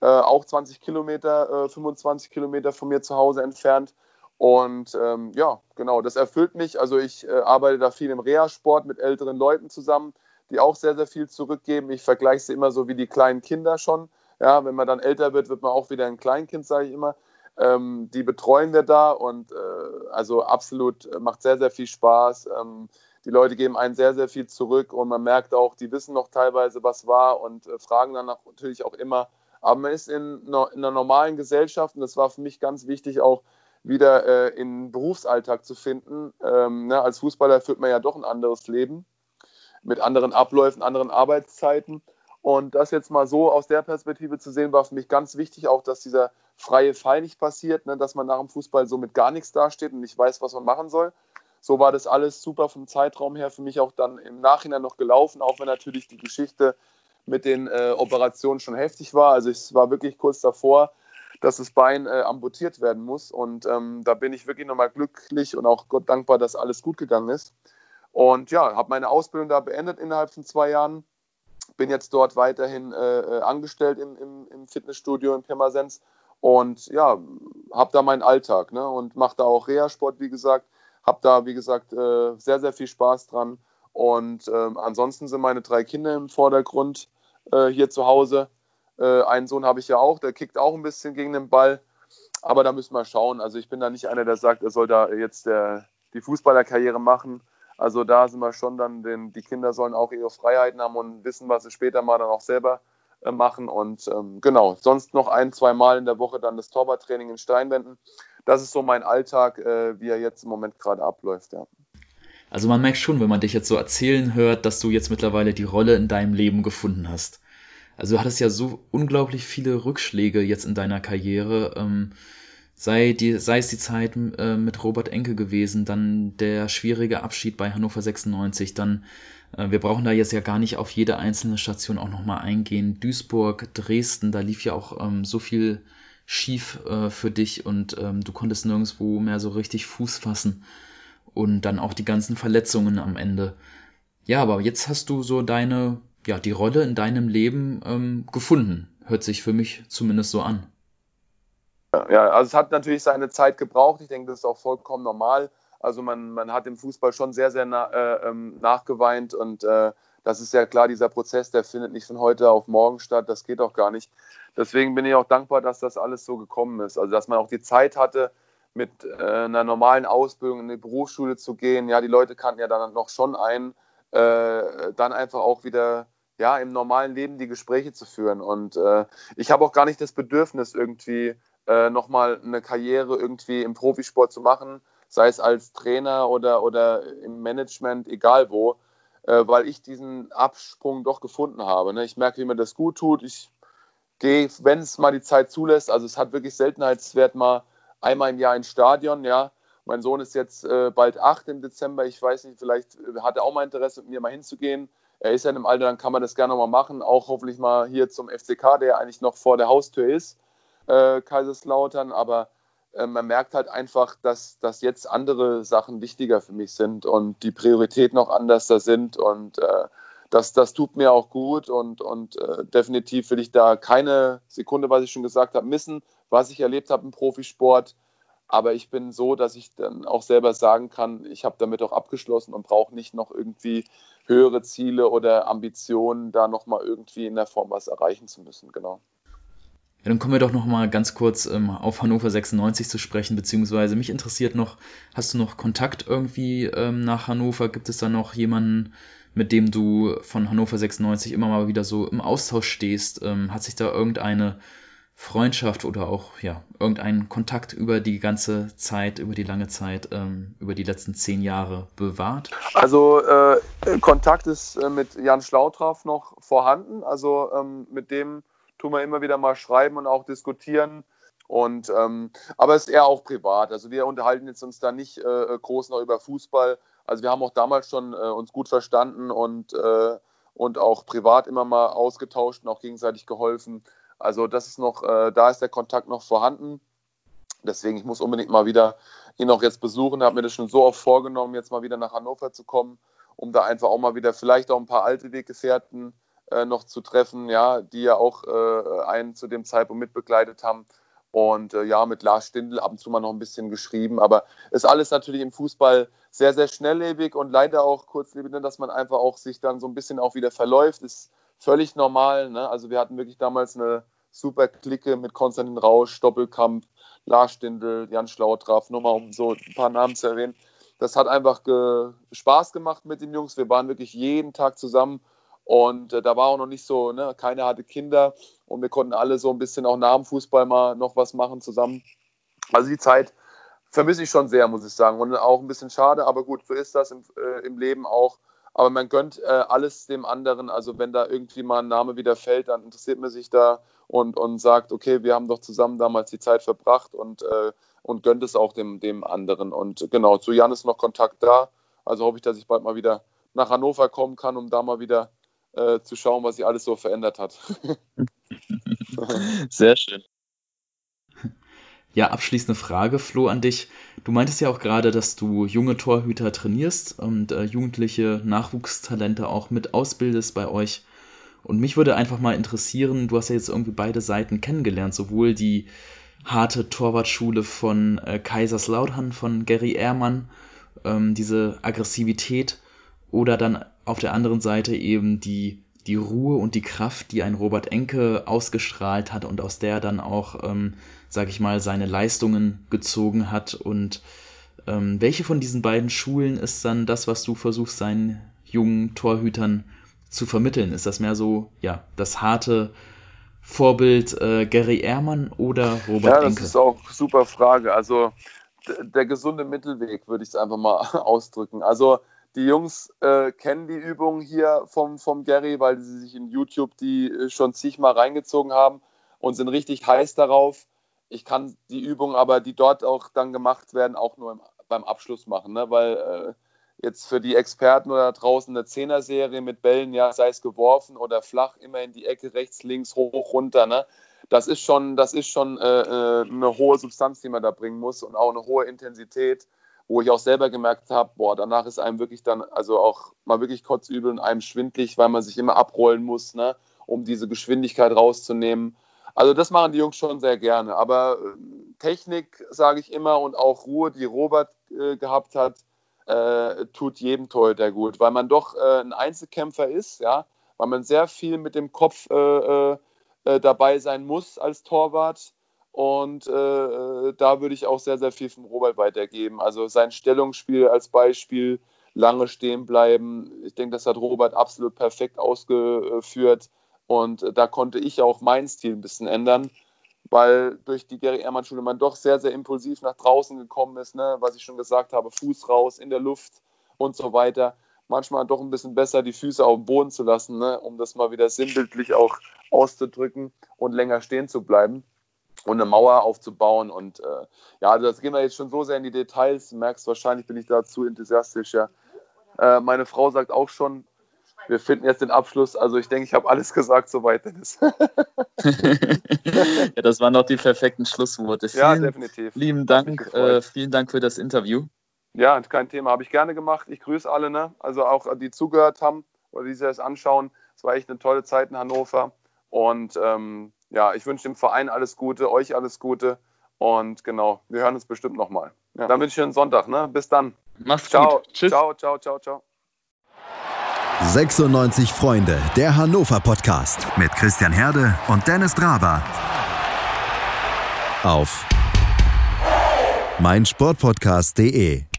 äh, auch 20 Kilometer, 25 Kilometer von mir zu Hause entfernt. Und ähm, ja, genau, das erfüllt mich. Also ich arbeite da viel im Reha-Sport mit älteren Leuten zusammen, die auch sehr, sehr viel zurückgeben. Ich vergleiche sie immer so wie die kleinen Kinder schon. Ja, wenn man dann älter wird, wird man auch wieder ein Kleinkind, sage ich immer. Ähm, die betreuen wir da und äh, also absolut äh, macht sehr, sehr viel Spaß. Ähm, die Leute geben einen sehr, sehr viel zurück und man merkt auch, die wissen noch teilweise, was war und äh, fragen dann natürlich auch immer. Aber man ist in, in einer normalen Gesellschaft und das war für mich ganz wichtig auch wieder äh, in den Berufsalltag zu finden. Ähm, ne, als Fußballer führt man ja doch ein anderes Leben mit anderen Abläufen, anderen Arbeitszeiten. Und das jetzt mal so aus der Perspektive zu sehen, war für mich ganz wichtig, auch dass dieser freie Fall nicht passiert, ne, dass man nach dem Fußball so mit gar nichts dasteht und nicht weiß, was man machen soll. So war das alles super vom Zeitraum her für mich auch dann im Nachhinein noch gelaufen, auch wenn natürlich die Geschichte mit den äh, Operationen schon heftig war. Also es war wirklich kurz davor, dass das Bein äh, amputiert werden muss. Und ähm, da bin ich wirklich nochmal glücklich und auch Gott dankbar, dass alles gut gegangen ist. Und ja, habe meine Ausbildung da beendet innerhalb von zwei Jahren bin jetzt dort weiterhin äh, äh, angestellt im, im, im, Fitnessstudio in Pirmasens und ja, habe da meinen Alltag ne, und mache da auch Reha-Sport, wie gesagt. Habe da, wie gesagt, äh, sehr, sehr viel Spaß dran. Und äh, ansonsten sind meine drei Kinder im Vordergrund äh, hier zu Hause. Äh, einen Sohn habe ich ja auch, der kickt auch ein bisschen gegen den Ball. Aber da müssen wir schauen. Also ich bin da nicht einer, der sagt, er soll da jetzt der, die Fußballerkarriere machen. Also da sind wir schon dann, denn die Kinder sollen auch ihre Freiheiten haben und wissen, was sie später mal dann auch selber äh, machen. Und ähm, genau, sonst noch ein, zwei Mal in der Woche dann das Torwarttraining in Steinwänden. Das ist so mein Alltag, äh, wie er jetzt im Moment gerade abläuft, ja. Also man merkt schon, wenn man dich jetzt so erzählen hört, dass du jetzt mittlerweile die Rolle in deinem Leben gefunden hast. Also du hattest ja so unglaublich viele Rückschläge jetzt in deiner Karriere. Ähm, sei, die, sei es die Zeit äh, mit Robert Enke gewesen, dann der schwierige Abschied bei Hannover 96, dann, äh, wir brauchen da jetzt ja gar nicht auf jede einzelne Station auch nochmal eingehen. Duisburg, Dresden, da lief ja auch ähm, so viel schief äh, für dich und ähm, du konntest nirgendwo mehr so richtig Fuß fassen. Und dann auch die ganzen Verletzungen am Ende. Ja, aber jetzt hast du so deine, ja, die Rolle in deinem Leben ähm, gefunden. Hört sich für mich zumindest so an. Ja, also es hat natürlich seine Zeit gebraucht. Ich denke, das ist auch vollkommen normal. Also man, man hat im Fußball schon sehr, sehr na, äh, ähm, nachgeweint und äh, das ist ja klar, dieser Prozess, der findet nicht von heute auf morgen statt. Das geht auch gar nicht. Deswegen bin ich auch dankbar, dass das alles so gekommen ist. Also dass man auch die Zeit hatte, mit äh, einer normalen Ausbildung in die Berufsschule zu gehen. Ja, die Leute kannten ja dann noch schon ein, äh, dann einfach auch wieder ja, im normalen Leben die Gespräche zu führen. Und äh, ich habe auch gar nicht das Bedürfnis, irgendwie äh, nochmal eine Karriere irgendwie im Profisport zu machen, sei es als Trainer oder, oder im Management, egal wo, äh, weil ich diesen Absprung doch gefunden habe. Ne? Ich merke, wie mir das gut tut. Ich gehe, wenn es mal die Zeit zulässt, also es hat wirklich Seltenheitswert, mal einmal im Jahr ins Stadion, ja. Mein Sohn ist jetzt äh, bald acht im Dezember. Ich weiß nicht, vielleicht äh, hat er auch mal Interesse, mit mir mal hinzugehen. Er ist ja in einem Alter, dann kann man das gerne mal machen. Auch hoffentlich mal hier zum FCK, der eigentlich noch vor der Haustür ist, äh, Kaiserslautern. Aber äh, man merkt halt einfach, dass, dass jetzt andere Sachen wichtiger für mich sind und die Prioritäten noch anders da sind. Und äh, das, das tut mir auch gut. Und, und äh, definitiv will ich da keine Sekunde, was ich schon gesagt habe, missen, was ich erlebt habe im Profisport. Aber ich bin so, dass ich dann auch selber sagen kann, ich habe damit auch abgeschlossen und brauche nicht noch irgendwie höhere Ziele oder Ambitionen, da nochmal irgendwie in der Form was erreichen zu müssen. Genau. Ja, dann kommen wir doch nochmal ganz kurz ähm, auf Hannover 96 zu sprechen, beziehungsweise mich interessiert noch, hast du noch Kontakt irgendwie ähm, nach Hannover? Gibt es da noch jemanden, mit dem du von Hannover 96 immer mal wieder so im Austausch stehst? Ähm, hat sich da irgendeine Freundschaft oder auch ja irgendeinen Kontakt über die ganze Zeit, über die lange Zeit, ähm, über die letzten zehn Jahre bewahrt? Also äh, Kontakt ist äh, mit Jan Schlautraff noch vorhanden. Also ähm, mit dem tun wir immer wieder mal schreiben und auch diskutieren. Und ähm, aber es ist eher auch privat. Also wir unterhalten jetzt uns da nicht äh, groß noch über Fußball. Also wir haben auch damals schon äh, uns gut verstanden und, äh, und auch privat immer mal ausgetauscht und auch gegenseitig geholfen. Also das ist noch, äh, da ist der Kontakt noch vorhanden. Deswegen, ich muss unbedingt mal wieder ihn auch jetzt besuchen. Habe mir das schon so oft vorgenommen, jetzt mal wieder nach Hannover zu kommen, um da einfach auch mal wieder vielleicht auch ein paar alte Weggefährten äh, noch zu treffen, ja, die ja auch äh, einen zu dem Zeitpunkt mitbegleitet haben. Und äh, ja, mit Lars Stindl ab und zu mal noch ein bisschen geschrieben. Aber ist alles natürlich im Fußball sehr, sehr schnelllebig und leider auch kurzlebig, ne, dass man einfach auch sich dann so ein bisschen auch wieder verläuft. Ist völlig normal. Ne? Also wir hatten wirklich damals eine super Clique mit Konstantin Rausch, Doppelkamp, Lars Stindl, Jan Schlautraff, nur mal um so ein paar Namen zu erwähnen. Das hat einfach ge Spaß gemacht mit den Jungs. Wir waren wirklich jeden Tag zusammen und äh, da war auch noch nicht so, ne, keiner hatte Kinder und wir konnten alle so ein bisschen auch nach dem Fußball mal noch was machen zusammen. Also die Zeit vermisse ich schon sehr, muss ich sagen. Und auch ein bisschen schade, aber gut, so ist das im, äh, im Leben auch. Aber man gönnt äh, alles dem anderen. Also wenn da irgendwie mal ein Name wieder fällt, dann interessiert man sich da und, und sagt, okay, wir haben doch zusammen damals die Zeit verbracht und, äh, und gönnt es auch dem, dem anderen. Und genau, zu Jan ist noch Kontakt da. Also hoffe ich, dass ich bald mal wieder nach Hannover kommen kann, um da mal wieder äh, zu schauen, was sich alles so verändert hat. *laughs* Sehr schön. Ja, abschließende Frage, Flo, an dich. Du meintest ja auch gerade, dass du junge Torhüter trainierst und äh, jugendliche Nachwuchstalente auch mit ausbildest bei euch. Und mich würde einfach mal interessieren, du hast ja jetzt irgendwie beide Seiten kennengelernt, sowohl die harte Torwartschule von äh, Kaiserslautern, von Gary Ehrmann, ähm, diese Aggressivität oder dann auf der anderen Seite eben die, die Ruhe und die Kraft, die ein Robert Enke ausgestrahlt hat und aus der dann auch, ähm, sag ich mal, seine Leistungen gezogen hat. Und ähm, welche von diesen beiden Schulen ist dann das, was du versuchst, seinen jungen Torhütern zu vermitteln? Ist das mehr so, ja, das harte Vorbild äh, Gary Ehrmann oder Robert Enke? Ja, das ist auch eine super Frage. Also der gesunde Mittelweg, würde ich es einfach mal *laughs* ausdrücken. Also die Jungs äh, kennen die Übungen hier vom, vom Gary, weil sie sich in YouTube die äh, schon zigmal reingezogen haben und sind richtig heiß darauf. Ich kann die Übungen aber, die dort auch dann gemacht werden, auch nur im, beim Abschluss machen, ne? weil äh, jetzt für die Experten oder draußen eine Zehner-Serie mit Bällen, ja, sei es geworfen oder flach, immer in die Ecke, rechts, links, hoch, runter, ne? das ist schon, das ist schon äh, äh, eine hohe Substanz, die man da bringen muss und auch eine hohe Intensität, wo ich auch selber gemerkt habe, boah, danach ist einem wirklich dann, also auch mal wirklich kotzübel und einem schwindlig, weil man sich immer abrollen muss, ne, um diese Geschwindigkeit rauszunehmen. Also das machen die Jungs schon sehr gerne. Aber äh, Technik, sage ich immer, und auch Ruhe, die Robert äh, gehabt hat, äh, tut jedem Torhüter gut, weil man doch äh, ein Einzelkämpfer ist, ja, weil man sehr viel mit dem Kopf äh, äh, dabei sein muss als Torwart. Und da würde ich auch sehr, sehr viel von Robert weitergeben. Also sein Stellungsspiel als Beispiel, lange stehen bleiben. Ich denke, das hat Robert absolut perfekt ausgeführt. Und da konnte ich auch meinen Stil ein bisschen ändern, weil durch die Gary Ehrmann Schule man doch sehr, sehr impulsiv nach draußen gekommen ist, ne? was ich schon gesagt habe, Fuß raus, in der Luft und so weiter. Manchmal doch ein bisschen besser, die Füße auf dem Boden zu lassen, ne? um das mal wieder sinnbildlich auch auszudrücken und länger stehen zu bleiben und eine Mauer aufzubauen. Und äh, ja, also das gehen wir jetzt schon so sehr in die Details. Du merkst, wahrscheinlich bin ich da zu enthusiastisch. Ja. Äh, meine Frau sagt auch schon, wir finden jetzt den Abschluss. Also ich denke, ich habe alles *laughs* gesagt soweit, Dennis. *laughs* ja, das waren doch die perfekten Schlussworte. Vielen ja, definitiv. Lieben Dank, äh, vielen Dank für das Interview. Ja, kein Thema. Habe ich gerne gemacht. Ich grüße alle, ne? also auch die zugehört haben oder die sich das anschauen. Es war echt eine tolle Zeit in Hannover. Und ähm, ja, ich wünsche dem Verein alles Gute, euch alles Gute. Und genau, wir hören uns bestimmt nochmal. Ja. Dann wünsche ich einen Sonntag. Ne? Bis dann. Mach's ciao. gut. Tschüss. Ciao, ciao, ciao, ciao. 96 Freunde, der Hannover Podcast mit Christian Herde und Dennis Draber. Auf meinsportpodcast.de